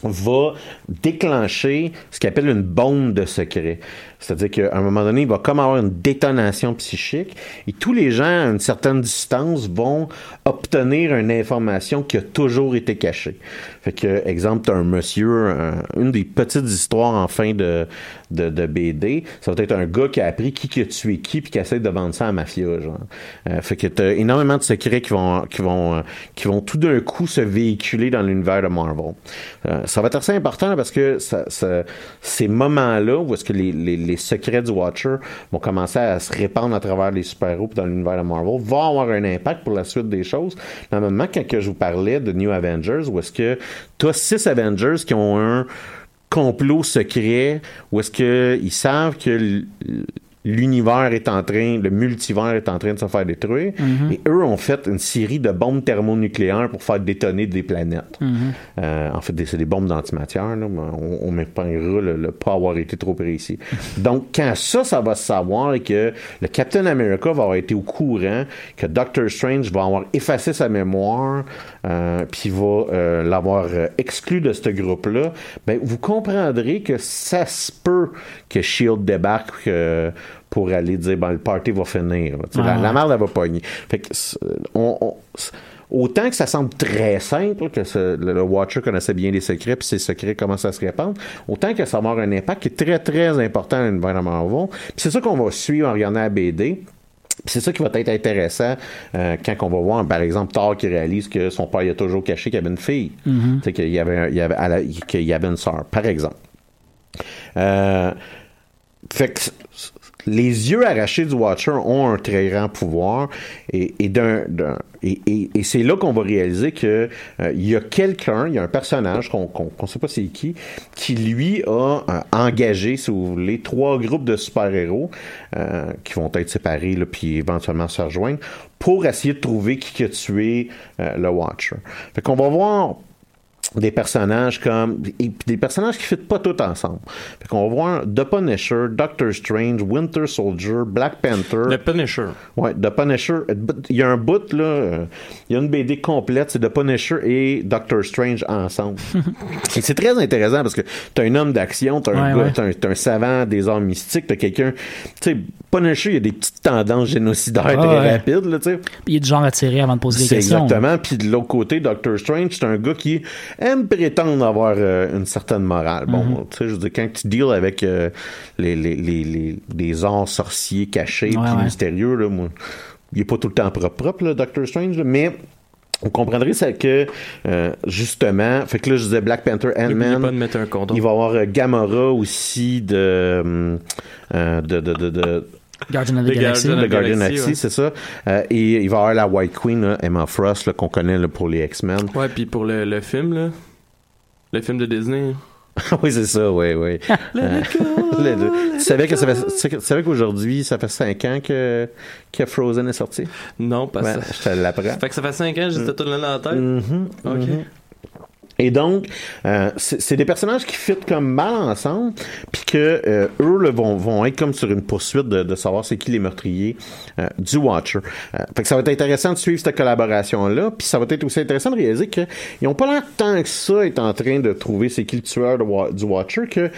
va déclencher ce qu'il appelle une bombe de secret. C'est-à-dire qu'à un moment donné, il va comme avoir une détonation psychique et tous les gens à une certaine distance vont obtenir une information qui a toujours été cachée. Fait que, exemple, t'as un monsieur, un- une des petites histoires en fin de, de, BD, ça va être un gars qui a appris qui a tué qui puis qui essaie de vendre ça à la mafia, genre. Euh, fait que t'as énormément de secrets qui vont, qui vont, euh, qui vont tout d'un coup se véhiculer dans l'univers de Marvel. Euh, ça va être assez important parce que ces moments-là où est-ce que les, les secrets du Watcher vont commencer à se répandre à travers les super-héros dans l'univers de Marvel vont avoir un impact pour la suite des choses. Normalement, quand que je vous parlais de New Avengers, où est-ce que tu as six Avengers qui ont un complot secret où est-ce que ils savent que l'univers est en train, le multivers est en train de se faire détruire. Et eux ont fait une série de bombes thermonucléaires pour faire détonner des planètes. Euh, en fait, c'est des bombes d'antimatière. On, on m'épinglera le, le pas avoir été trop précis. Donc, quand ça, ça va se savoir et que le Captain America va avoir été au courant, que Doctor Strange va avoir effacé sa mémoire, euh, puis va euh, l'avoir exclu de ce groupe-là, ben, vous comprendrez que ça se peut que Shield débarque pour aller dire, ben, le party va finir. la, merde, elle va pogner. Fait que, c'est- on- Autant que ça semble très simple, que ce- le, le Watcher connaissait bien les secrets, puis ces secrets commencent à se répandre, autant que ça va avoir un impact qui est très, très important de Marvel. Puis c'est ça qu'on va suivre en regardant la BD. C'est ça qui va être intéressant euh, quand on va voir, par exemple, Thor qui réalise que son père il a toujours caché qu'il y avait une fille. Sais, qu'il y avait, il y avait, à y avait une sœur, par exemple. Euh, fait que les yeux arrachés du Watcher ont un très grand pouvoir et, c'est là qu'on va réaliser que euh, y a quelqu'un, il y a un personnage qu'on qu'on sait pas c'est qui, qui lui a euh, engagé, si vous voulez, trois groupes de super-héros euh, qui vont être séparés là, puis éventuellement se rejoindre pour essayer de trouver qui a tué le Watcher. Fait qu'on va voir des personnages comme et des personnages qui ne pas tous ensemble. Fait qu'on va voir The Punisher, Doctor Strange, Winter Soldier, Black Panther. Le Punisher. Ouais, The Punisher. Il y a un bout là, il y a une BD complète, c'est The Punisher et Doctor Strange ensemble. et c'est très intéressant parce que t'as un homme d'action, t'as un Ouais, gars, ouais. t'as un, savant des arts mystiques, t'as quelqu'un, tu sais, Punisher, il y a des petites tendances génocidaires Ah, très ouais. rapides là, tu sais. Il est du genre à tirer avant de poser des questions. exactement. Puis de l'autre côté, Doctor Strange, c'est un gars qui aime prétendre avoir euh, une certaine morale. Bon, Mhm. tu sais, je veux dire, quand tu deals avec euh, les, les, les, les, les arts sorciers cachés Ouais, ouais. mystérieux, là, moi, il est pas tout le temps propre, propre, là, Doctor Strange, là, mais on comprendrait ça que, euh, justement, fait que là, je disais Black Panther, Ant-Man, pas de mettre un condom. il va y avoir euh, Gamora aussi de, euh, de, de, de, de- Guardian of the The Galaxy. Guardian Le Guardian Galaxy, Galaxy, ouais. c'est ça. Euh, et il va y avoir la White Queen, là, Emma Frost, là, qu'on connaît là, pour les X-Men. Ouais, puis pour le, le film, là. Le film de Disney. oui, c'est ça, oui, oui. Euh, le- tu savais que ça fait, tu sais que- tu savais qu'aujourd'hui, ça fait cinq ans que, que Frozen est sorti? Non, pas Ouais, ça. je te l'apprends. Fait que ça fait 5 ans, j'étais tout le dans la tête. Mhm, Ok. mhm. Et donc, euh, c'est des personnages qui fit comme mal ensemble, puis que euh, eux là, vont, vont être comme sur une poursuite de, de savoir c'est qui les meurtriers euh, du Watcher. Euh, fait que ça va être intéressant de suivre cette collaboration-là, puis ça va être aussi intéressant de réaliser qu'ils n'ont pas l'air tant que ça être en train de trouver c'est qui le tueur du Watcher, que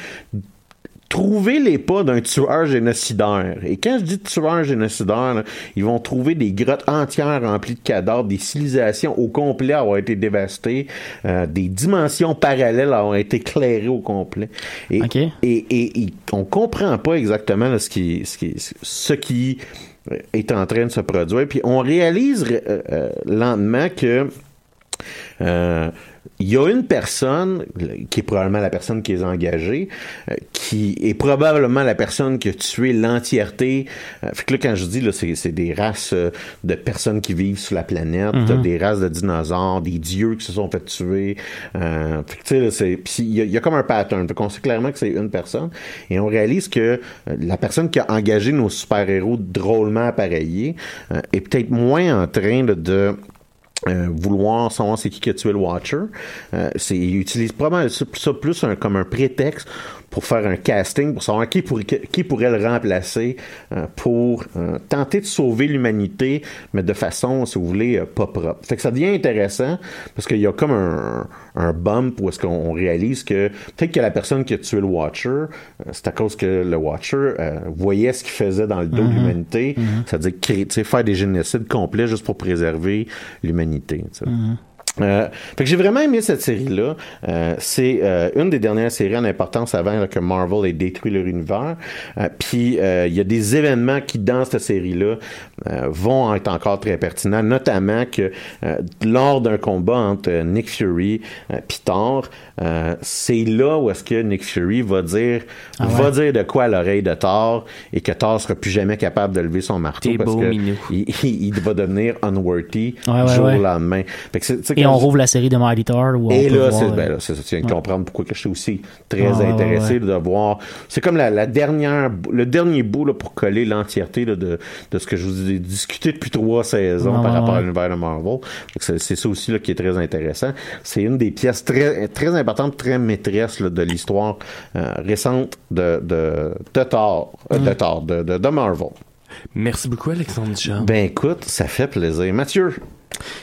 trouver les pas d'un tueur génocidaire. Et quand je dis tueur génocidaire, là, ils vont trouver des grottes entières remplies de cadavres, des civilisations au complet avoir été dévastées, euh, des dimensions parallèles avoir été éclairées au complet. Et, Ok. et, et, et on comprend pas exactement là, ce qui, ce qui, ce qui est en train de se produire. Puis on réalise euh, euh, lentement que euh, il y a une personne qui est probablement la personne qui est engagée, euh, qui est probablement la personne qui a tué l'entièreté. Euh, fait que là, quand je dis là, c'est, des races euh, de personnes qui vivent sur la planète, des races de dinosaures, des dieux qui se sont fait tuer. Euh, fait que tu sais, là, c'est, puis il y, a- il y a comme un pattern. Fait qu'on sait clairement que c'est une personne, et on réalise que la personne qui a engagé nos super-héros drôlement appareillés est peut-être moins en train de, de euh, vouloir savoir c'est qui qui a tué le Watcher. Euh, c'est, il utilise probablement ça, ça plus comme un prétexte pour faire un casting, pour savoir qui, pourrait- qui pourrait le remplacer euh, pour euh, tenter de sauver l'humanité, mais de façon, si vous voulez, euh, pas propre. Fait que ça devient intéressant parce qu'il y a comme un, un bump où est-ce qu'on on réalise que peut-être que la personne qui a tué le Watcher, c'est à cause que le Watcher voyait ce qu'il faisait dans le dos de l'humanité, c'est-à-dire créer- tu sais, faire des génocides complets juste pour préserver l'humanité. sais. Euh, fait que j'ai vraiment aimé cette série-là. Euh, c'est euh, une des dernières séries en importance avant là, que Marvel ait détruit leur univers. Euh, Puis euh, il y a des événements qui, dans cette série-là, euh, vont être encore très pertinents, notamment que euh, lors d'un combat entre Nick Fury et Thor, euh, c'est là où est-ce que Nick Fury va dire Ah ouais. va dire de quoi à l'oreille de Thor et que Thor sera plus jamais capable de lever son marteau parce beau, que il, il- il va devenir unworthy Ouais, ouais, jour ouais. au lendemain. Fait que on rouvre la série de Mighty Thor où on et peut là, voir, c'est, euh, ben là, c'est ça, tu viens de ouais. comprendre pourquoi que je suis aussi très Ouais, ouais, intéressé ouais, de voir. C'est comme la, la dernière, le dernier bout là, pour coller l'entièreté là, de, de ce que je vous ai discuté depuis trois saisons Ouais, par ouais, rapport à l'univers de Marvel. C'est, c'est ça aussi là, qui est très intéressant. C'est une des pièces très, très importantes, très maîtresses là, de l'histoire euh, récente de, de, de Thor, euh, Mm. de Thor, de, de, de Marvel. Merci beaucoup, Alexandre Duchamp. Ben écoute, ça fait plaisir. Mathieu,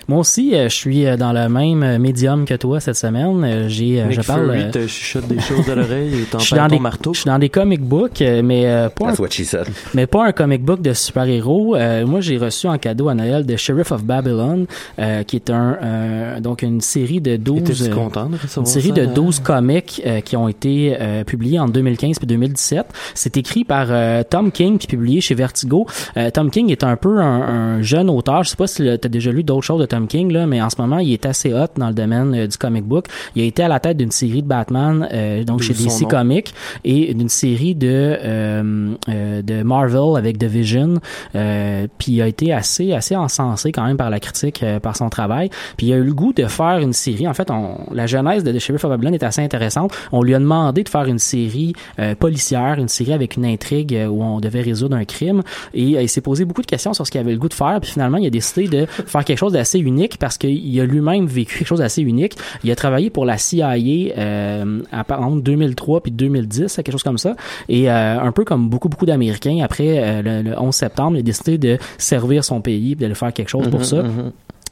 Moi aussi, euh, je suis euh, dans le même euh, médium que toi cette semaine. J'ai, Nick je parle. Fury te chuchote des choses à l'oreille et t'en je suis perds dans ton des, marteau. je suis dans des comic books, mais pas un that's what she said. mais pas un comic book de super-héros. Euh, moi, j'ai reçu en cadeau à Noël The Sheriff of Babylon, euh, qui est un euh, donc une série de 12 Étais-tu euh, content de une série ça, de là? 12 comics qui ont été publiés en 2015 puis 2017. C'est écrit par Tom King puis publié chez Vertigo. Tom King est un peu un, un jeune auteur. Je sais pas si tu as déjà lu d'autres choses de Tom King là, mais en ce moment, il est assez hot dans le domaine euh, du comic book. Il a été à la tête d'une série de Batman euh, donc chez DC nom. Comics et d'une série de euh, euh, de Marvel avec The Vision. Euh, puis il a été assez assez encensé quand même par la critique euh, par son travail. Puis il a eu le goût de faire une série. En fait, on, la genèse de The Sheriff of Babylon est assez intéressante. On lui a demandé de faire une série euh, policière, une série avec une intrigue où on devait résoudre un crime. Et il s'est posé beaucoup de questions sur ce qu'il avait le goût de faire. Puis finalement, il a décidé de faire quelque chose d'assez unique parce qu'il a lui-même vécu quelque chose d'assez unique. Il a travaillé pour la CIA euh, entre 2003 puis 2010, quelque chose comme ça. Et euh, un peu comme beaucoup beaucoup d'Américains, après euh, le, le 11 septembre, il a décidé de servir son pays, puis d'aller faire quelque chose pour ça.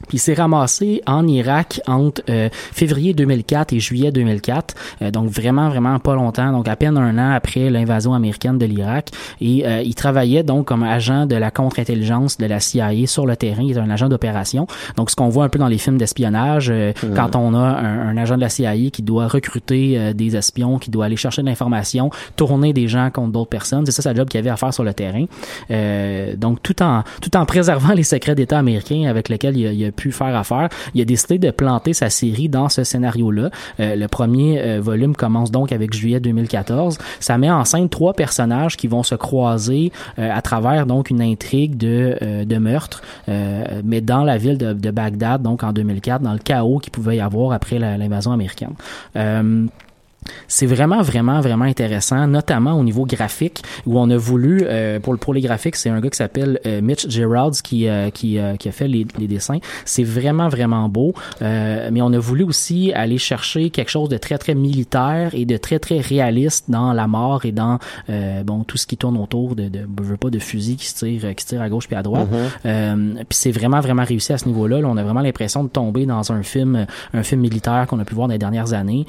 Puis il s'est ramassé en Irak entre euh, février 2004 et juillet 2004, euh, donc vraiment vraiment pas longtemps, donc à peine un an après l'invasion américaine de l'Irak. Et euh, il travaillait donc comme agent de la contre-intelligence de la CIA sur le terrain. Il est un agent d'opération. Donc ce qu'on voit un peu dans les films d'espionnage, euh, quand on a un, un agent de la CIA qui doit recruter euh, des espions, qui doit aller chercher de l'information, tourner des gens contre d'autres personnes, c'est ça sa job qu'il avait à faire sur le terrain. Euh, donc tout en tout en préservant les secrets d'État américains avec lesquels il a, il a pu faire affaire. Il a décidé de planter sa série dans ce scénario-là. Euh, le premier euh, volume commence donc avec juillet 2014. Ça met en scène trois personnages qui vont se croiser euh, à travers donc une intrigue de, de meurtre, mais dans la ville de, de Bagdad, donc en 2004, dans le chaos qu'il pouvait y avoir après l'invasion américaine. C'est vraiment, vraiment, vraiment intéressant, notamment au niveau graphique, où on a voulu, euh, pour, pour les graphiques, c'est un gars qui s'appelle euh, Mitch Gerards qui, euh, qui, euh, qui a fait les, les dessins. C'est vraiment, vraiment beau, euh, mais on a voulu aussi aller chercher quelque chose de très, très militaire et de très, très réaliste dans la mort et dans euh, bon tout ce qui tourne autour de, de je veux pas de fusils qui se tirent, qui se tirent à gauche puis à droite. Euh, puis c'est vraiment, vraiment réussi à ce niveau-là. Là, on a vraiment l'impression de tomber dans un film, un film militaire qu'on a pu voir dans les dernières années.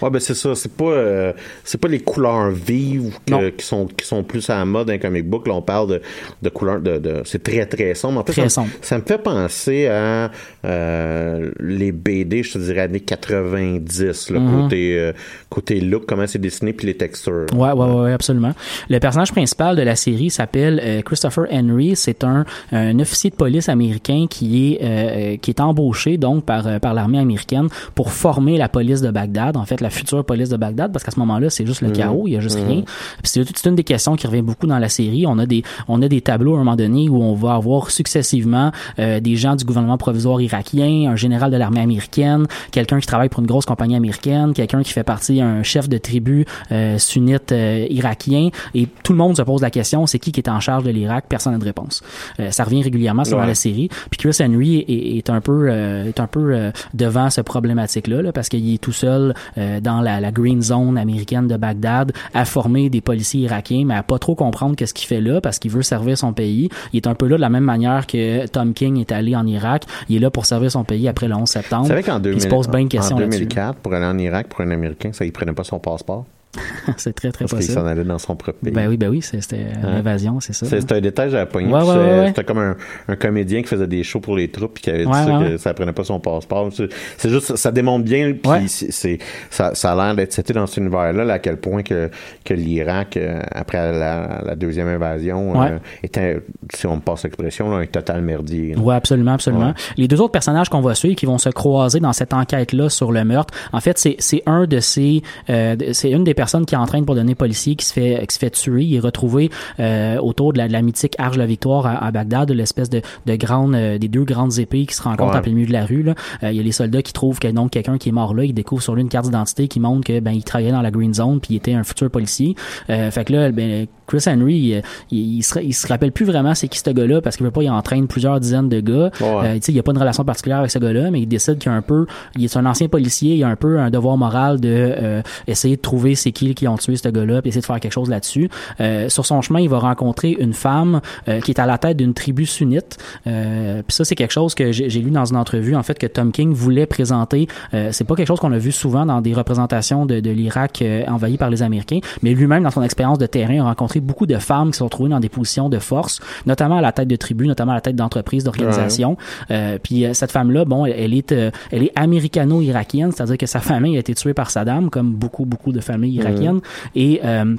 Ouais, ben c'est ça. C'est pas, euh, c'est pas les couleurs vives que- qui sont qui sont plus à la mode dans les comic book. Là, on parle de, de couleurs de, de c'est très très sombre. En fait, Très ça, sombre. ça me fait penser à euh, les BD, je te dirais années 90, le Mhm. côté euh, côté look, comment c'est dessiné puis les textures. Ouais, ouais, ouais, ouais, absolument. Le personnage principal de la série s'appelle Christopher Henry. C'est un, un officier de police américain qui est qui est embauché donc par par l'armée américaine pour former la police de Bagdad. En fait, la future police de Bagdad, parce qu'à ce moment-là, c'est juste le chaos, il y a juste rien. Puis c'est c'est une des questions qui revient beaucoup dans la série. On a des on a des tableaux à un moment donné où on va avoir successivement euh, des gens du gouvernement provisoire irakien, un général de l'armée américaine, quelqu'un qui travaille pour une grosse compagnie américaine, quelqu'un qui fait partie un chef de tribu euh, sunnite euh, irakien et tout le monde se pose la question c'est qui qui est en charge de l'Irak? Personne n'a de réponse Euh, ça revient régulièrement sur Ouais. la série puis Chris Henry est, est un peu est un peu devant ce problématique là, parce qu'il est tout seul euh, dans la, la green zone américaine de Bagdad à former des policiers irakiens mais à pas trop comprendre qu'est-ce qu'il fait là parce qu'il veut servir son pays. Il est un peu là de la même manière que Tom King est allé en Irak. Il est là pour servir son pays après le 11 septembre. C'est vrai qu'en Puis 2000 il se pose bien une question en là-dessus. 2004, pour aller en Irak, pour un Américain, ça, il prenait pas son passeport? c'est très très Parce possible s'en allait dans son propre pays. ben oui ben oui c'était Hein? l'évasion c'est ça C'était un détail, pogné. Ouais, ouais. C'était comme un, un comédien qui faisait des shows pour les troupes puis qui avait dit ça, que ça prenait pas son passeport. C'est juste, ça démontre bien, puis c'est- ça, ça a l'air d'être c'était dans cet univers-là, là, à quel point que, que l'Irak, euh, après la, la deuxième invasion, euh, était, si on me passe l'expression, un total merdier. Ouais, absolument, absolument. Les deux autres personnages qu'on va suivre qui vont se croiser dans cette enquête-là sur le meurtre, en fait, c'est un de ces, euh, c'est une des personnes qui entraîne pour donner policier qui se fait qui se fait tuer. Il est retrouvé euh, autour de la, de la mythique Arche de la Victoire à, à Bagdad, de l'espèce de, de grande, euh, des deux grandes épées qui se rencontrent Ouais. en plein milieu de la rue. Là. Euh, il y a les soldats qui trouvent que donc quelqu'un qui est mort là, ils découvrent sur lui une carte d'identité qui montre que ben il travaillait dans la Green Zone puis il était un futur policier. Euh, fait que là, ben Chris Henry, il, il, il se, il se rappelle plus vraiment c'est qui ce gars-là parce qu'il veut pas, il entraîne plusieurs dizaines de gars. Ouais. Euh, tu sais, il y a pas une relation particulière avec ce gars-là, mais il décide qu'il a un peu, il est un ancien policier, il a un peu un devoir moral de euh, essayer de trouver c'est qui qui ont tué ce gars-là, puis essayer de faire quelque chose là-dessus. Euh, sur son chemin, il va rencontrer une femme euh, qui est à la tête d'une tribu sunnite. Euh, puis ça, c'est quelque chose que j'ai lu dans une entrevue, en fait, que Tom King voulait présenter. Euh, c'est pas quelque chose qu'on a vu souvent dans des représentations de, de l'Irak euh, envahi par les Américains, mais lui-même, dans son expérience de terrain, a rencontré beaucoup de femmes qui se sont trouvées dans des positions de force, notamment à la tête de tribus, notamment à la tête d'entreprises, d'organisations. Euh, puis cette femme-là, bon, elle, elle est, euh, elle est américano-irakienne, c'est-à-dire que sa famille a été tuée par Saddam, comme beaucoup, beaucoup de familles irakiennes. Et euh,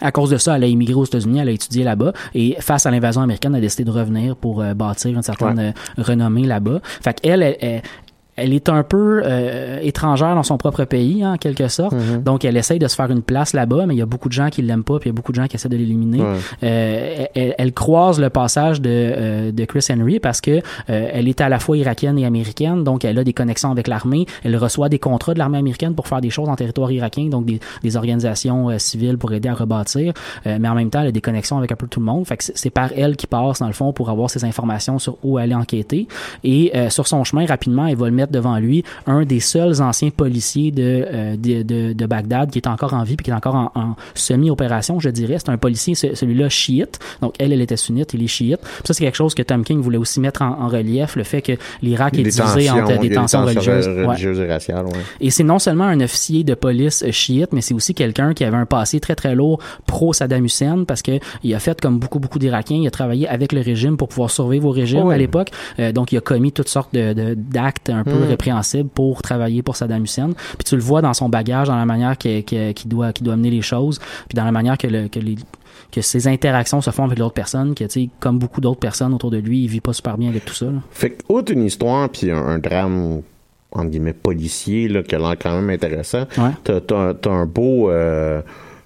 à cause de ça, elle a immigré aux États-Unis, elle a étudié là-bas et face à l'invasion américaine, elle a décidé de revenir pour euh, bâtir une certaine euh, renommée là-bas. Fait qu'elle, elle, elle, elle est un peu euh, étrangère dans son propre pays, hein, en quelque sorte. Donc, elle essaye de se faire une place là-bas, mais il y a beaucoup de gens qui l'aiment pas, puis il y a beaucoup de gens qui essaient de l'éliminer. Ouais. Euh, elle, elle croise le passage de, euh, de Chris Henry parce que euh, elle est à la fois irakienne et américaine, donc elle a des connexions avec l'armée. Elle reçoit des contrats de l'armée américaine pour faire des choses en territoire irakien, donc des, des organisations euh, civiles pour aider à rebâtir. Euh, mais en même temps, elle a des connexions avec un peu tout le monde. Fait que c'est c'est par elle qui passe dans le fond pour avoir ces informations sur où aller enquêter. Et euh, sur son chemin, rapidement, elle va le mettre devant lui un des seuls anciens policiers de, euh, de, de, de Bagdad qui est encore en vie puis qui est encore en, en semi-opération, je dirais. C'est un policier, ce- celui-là chiite. Donc elle, elle était sunnite, il est chiite. Puis ça, c'est quelque chose que Tom King voulait aussi mettre en, en relief, le fait que l'Irak est divisé entre des tensions religieuses. Ouais. et raciales, ouais. Et c'est non seulement un officier de police euh, chiite, mais c'est aussi quelqu'un qui avait un passé très très lourd pro Saddam Hussein parce que il a fait comme beaucoup beaucoup d'Irakiens, il a travaillé avec le régime pour pouvoir survivre au régime Ouais. à l'époque. Euh, donc il a commis toutes sortes de de- d'actes un peu répréhensibles pour travailler pour Saddam Hussein. Puis tu le vois dans son bagage, dans la manière qu'il doit qu'il doit mener les choses, puis dans la manière que le que les que ses interactions se font avec l'autre personne, que, tu sais, comme beaucoup d'autres personnes autour de lui, il vit pas super bien avec tout ça. là. Fait que, outre une histoire puis un, un drame, entre guillemets, policier, là, qui a l'air quand même intéressant, Ouais. t'as, t'as- t'as un beau... euh,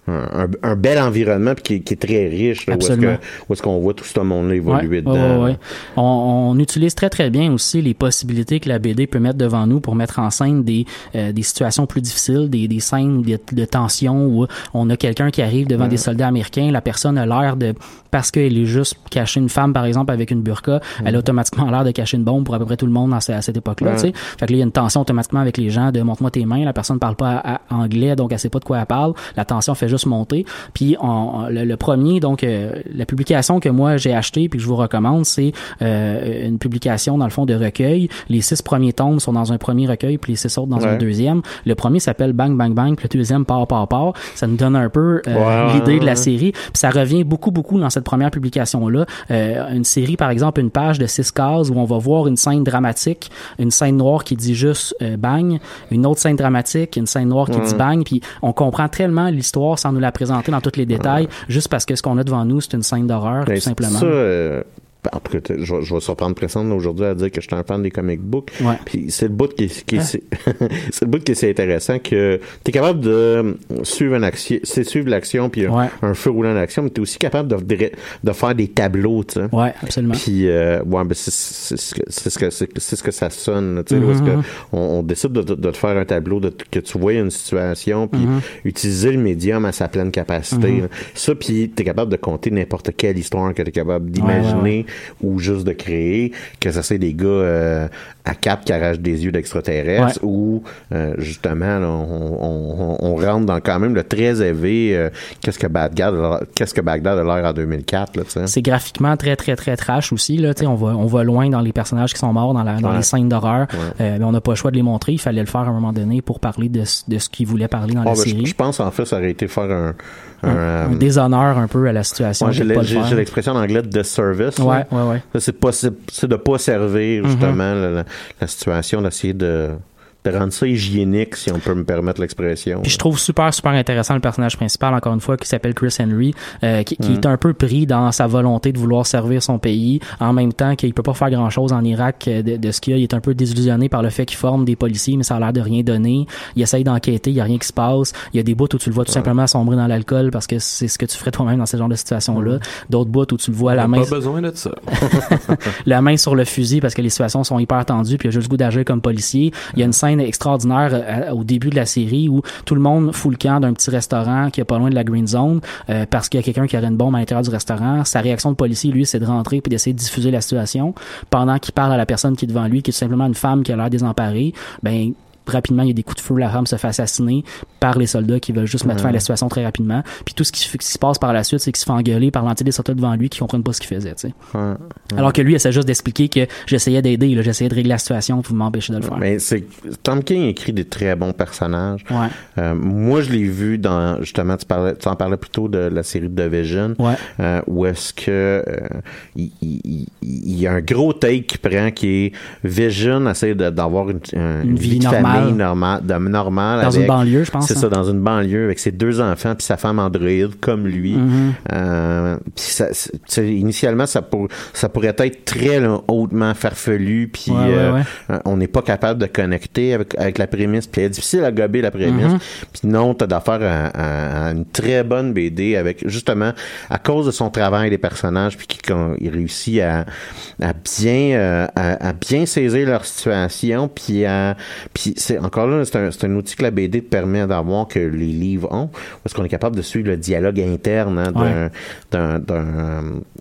un, un- bel environnement puis qui, est- qui est très riche là, où est-ce Absolument. que où est-ce qu'on voit tout ce monde-là évoluer Ouais, dedans ouais, ouais. On, on utilise très très bien aussi les possibilités que la BD peut mettre devant nous pour mettre en scène des, euh, des situations plus difficiles, des, des scènes de, de tension où on a quelqu'un qui arrive devant des soldats américains, la personne a l'air de parce qu'elle est juste cacher une femme par exemple avec une burqa, elle a automatiquement l'air de cacher une bombe pour à peu près tout le monde à cette époque-là. Fait que là il y a une tension automatiquement avec les gens de montre-moi tes mains, la personne parle pas à- à- anglais donc elle sait pas de quoi elle parle, la tension fait juste monter. Puis on- le, le premier donc euh, la publication que moi j'ai acheté puis que je vous recommande c'est euh, une publication dans le fond de recueil. Les six premiers tomes sont dans un premier recueil puis les six autres dans Ouais. un deuxième. Le premier s'appelle Bang Bang Bang puis le deuxième Par Par Par. Ça nous donne un peu euh, l'idée de la série. Puis ça revient beaucoup beaucoup dans cette première publication là. une série par exemple une page de six cases où on va voir une scène dramatique, une scène noire qui dit juste bang, une autre scène dramatique, une scène noire qui dit bang, puis on comprend tellement l'histoire sans nous la présenter dans tous les détails, juste parce que ce qu'on a devant nous c'est une scène d'horreur Ben, tout simplement. Ça, euh, en tout cas, je, vais- je vais surprendre personne aujourd'hui à dire que je suis un fan des comic books. Ouais. Puis c'est le bout qui, qui est- c'est le bout qui est c'est intéressant que tu es capable de suivre une action, c'est suivre l'action puis un- Ouais. un, feu roulant d'action, mais tu es aussi capable de, de, de faire des tableaux, tu sais. Ouais, absolument. Puis, euh, ouais, ben c'est c'est ce que c'est ce que c'est ce que ça sonne, tu sais, où est-ce Mm-hmm. que on, on décide de, de, de te faire un tableau, de, que tu vois une situation, puis Mm-hmm. utiliser le médium à sa pleine capacité. là. Ça, puis t'es capable de compter n'importe quelle histoire que t'es capable d'imaginer ou juste de créer, que ça c'est des gars euh, à cap qui arrachent des yeux d'extraterrestres ou euh, justement là, on, on, on rentre dans quand même le très élevé euh, qu'est-ce que Bagdad a- qu'est-ce que Bagdad a l'air en 2004 là, tu sais. C'est graphiquement très très très trash aussi là, on va on va loin dans les personnages qui sont morts dans la dans Ouais. les scènes d'horreur. Mais on n'a pas le choix de les montrer, il fallait le faire à un moment donné pour parler de, ce- de ce qu'il voulait parler dans Ah, la ben, série. je pense en fait ça aurait été faire un, euh, un déshonneur un peu à la situation. ouais, j'ai l'expression en anglais de service. Ouais, ouais, ouais. C'est pas c'est c'est de pas servir Mm-hmm. justement la, la- la situation, d'essayer de, de rendre ça hygiénique, si on peut me permettre l'expression. Puis je trouve super, super intéressant le personnage principal, encore une fois, qui s'appelle Chris Henry, euh, qui, Mm. est un peu pris dans sa volonté de vouloir servir son pays, en même temps qu'il peut pas faire grand-chose en Irak euh, de, de ce qu'il y a. Il est un peu désillusionné par le fait qu'il forme des policiers, mais ça a l'air de rien donner. Il essaye d'enquêter, il y a rien qui se passe. Il y a des bouts où tu le vois tout simplement sombrer dans l'alcool parce que c'est ce que tu ferais toi-même dans ce genre de situation-là. D'autres bouts où tu le vois la main, Pas besoin de ça. la main sur le fusil parce que les situations sont hyper tendues puis il a juste le goût d'agir comme policier. Il y a une scène extraordinaire euh, au début de la série où tout le monde fout le camp d'un petit restaurant qui est pas loin de la Green Zone euh, parce qu'il y a quelqu'un qui aurait une bombe à l'intérieur du restaurant. Sa réaction de policier, lui, c'est de rentrer puis d'essayer de diffuser la situation pendant qu'il parle à la personne qui est devant lui, qui est tout simplement une femme qui a l'air désemparée. Ben rapidement, il y a des coups de feu, la femme se fait assassiner par les soldats qui veulent juste mettre fin à la situation très rapidement. Puis tout ce qui, qui se passe par la suite, c'est qu'il se fait engueuler par l'entier des soldats devant lui qui comprennent pas ce qu'il faisait. Alors que lui, il essaie juste d'expliquer que j'essayais d'aider, j'essayais de régler la situation pour m'empêcher de le faire. Mais c'est Tom King écrit des très bons personnages. Ouais. Euh, moi, je l'ai vu dans justement, tu parlais, tu en parlais plutôt de la série de Vision, Ouais. euh, où est-ce que euh, il, il- il y a un gros take qui prend qui est Vision essaie d'avoir une, un- Une vie de normale. famille normale, de, normale Dans avec- une banlieue, je pense, C'est. Ça, dans une banlieue avec ses deux enfants puis sa femme androïde comme lui. Euh, ça, sais, initialement, ça, pour, ça pourrait être très là, hautement farfelu puis Ouais, euh, ouais. euh, on n'est pas capable de connecter avec, avec la prémisse. Puis elle est difficile à gober la prémisse. Mm-hmm. Puis non, t'as d'affaire à, à- à une très bonne BD avec justement à cause de son travail des personnages puis qu'il réussit à, à bien euh, à, bien saisir leur situation puis à puis c'est encore là c'est un, c'est un outil que la BD te permet d'avoir que les livres ont parce qu'on est capable de suivre le dialogue interne hein, d'un Ouais.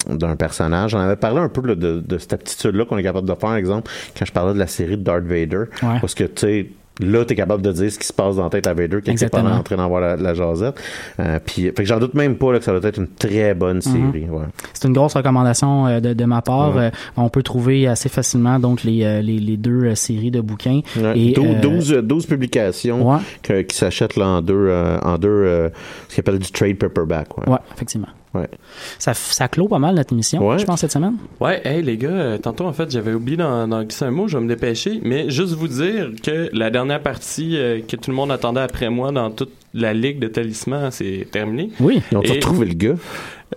d'un personnage? On avait parlé un peu là, de, de cette aptitude-là qu'on est capable de faire, par exemple, quand je parlais de la série de Darth Vader. Ouais. Parce que, tu sais, là, t'es capable de dire ce qui se passe dans la tête à Vader qui était pas en train d'en voir la, la jasette. Euh, puis, fait que j'en doute même pas là, que ça doit être une très bonne Mm-hmm. série. ouais. C'est une grosse recommandation euh, de, de ma part. Euh, on peut trouver assez facilement donc les, euh, les, les deux euh, séries de bouquins. Ouais, Et, dou- euh, 12, 12 publications Ouais. que- qui s'achètent là en deux, euh, en deux euh, ce qu'on appelle du trade paperback. Ouais, effectivement. Ouais. Ça, ça clôt pas mal notre émission, Ouais. je pense, cette semaine. Ouais, hey les gars, euh, tantôt en fait j'avais oublié d'en glisser un mot, je vais me dépêcher, mais juste vous dire que la dernière partie euh, que tout le monde attendait après moi dans toute la ligue de talismans, c'est terminé. Oui. Ils ont Et- retrouvé le gars?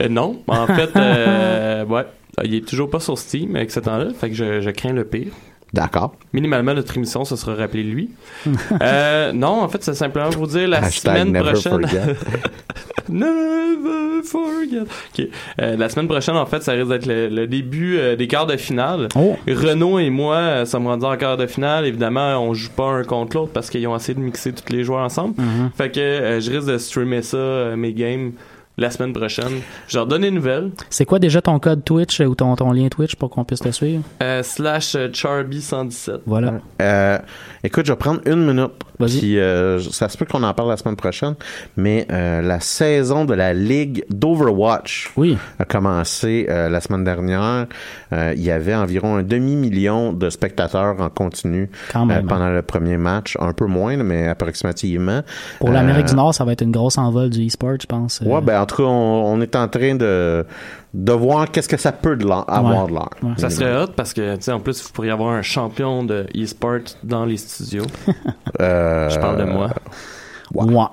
Euh, non, en fait, euh, ouais, il est toujours pas sur Steam avec ce temps-là, fait que je, je crains le pire. D'accord. Minimalement, notre émission, ce sera rappelé lui. euh, non, en fait, c'est simplement pour vous dire la Hashtag semaine never prochaine. forget. never forget. Euh, la semaine prochaine, en fait, ça risque d'être le, le début euh, des quarts de finale. Oh. Renaud et moi, ça me rendra en quart de finale. Évidemment, on joue pas un contre l'autre parce qu'ils ont essayé de mixer tous les joueurs ensemble. Mhm. Fait que je risque de streamer ça, mes games, la semaine prochaine. Je leur donne des nouvelles. C'est quoi déjà ton code Twitch euh, ou ton, ton lien Twitch pour qu'on puisse te suivre? Euh, slash euh, Charby117. Voilà. Euh, écoute, je vais prendre une minute. Puis, euh, ça se peut qu'on en parle la semaine prochaine, mais euh, la saison de la Ligue d'Overwatch Oui. a commencé euh, la semaine dernière. Euh, il y avait environ un demi-million de spectateurs en continu Quand même. euh, pendant le premier match. Un peu moins, mais approximativement. Pour l'Amérique Euh, du Nord, ça va être une grosse envol du e-sport, je pense. Ouais, ben en tout cas, on, on est en train de, de voir qu'est-ce que ça peut de l'air- avoir de l'air. Ouais. Ça serait hot parce que, tu sais, en plus, vous pourriez avoir un champion de e-sport dans les studios. Euh, Je parle de moi. Ouais.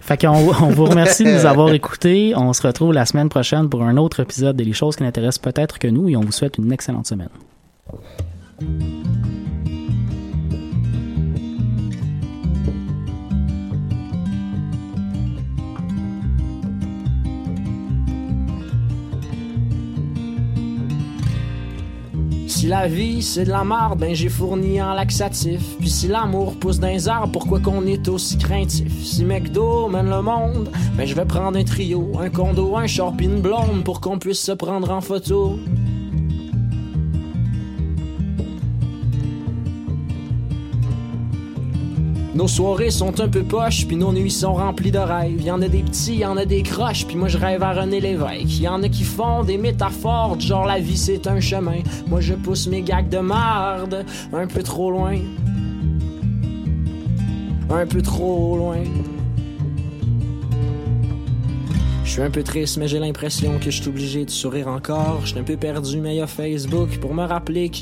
Fait qu'on on vous remercie de nous avoir écoutés. On se retrouve la semaine prochaine pour un autre épisode des choses qui n'intéressent peut-être que nous et on vous souhaite une excellente semaine. Si la vie c'est de la merde, ben j'ai fourni en laxatif. Puis si l'amour pousse dans les pourquoi qu'on est aussi craintif? Si McDo mène le monde, ben je vais prendre un trio, un condo, un short blonde pour qu'on puisse se prendre en photo. Nos soirées sont un peu poches, puis nos nuits sont remplies de rêves. Y en a des petits, y en a des croches, puis moi je rêve à René Lévesque. Y en a qui font des métaphores, genre la vie c'est un chemin. Moi je pousse mes gags de marde un peu trop loin. Un peu trop loin. Je un peu triste, mais j'ai l'impression que je suis obligé de sourire encore. Je suis un peu perdu, mais y a Facebook pour me rappeler qu'il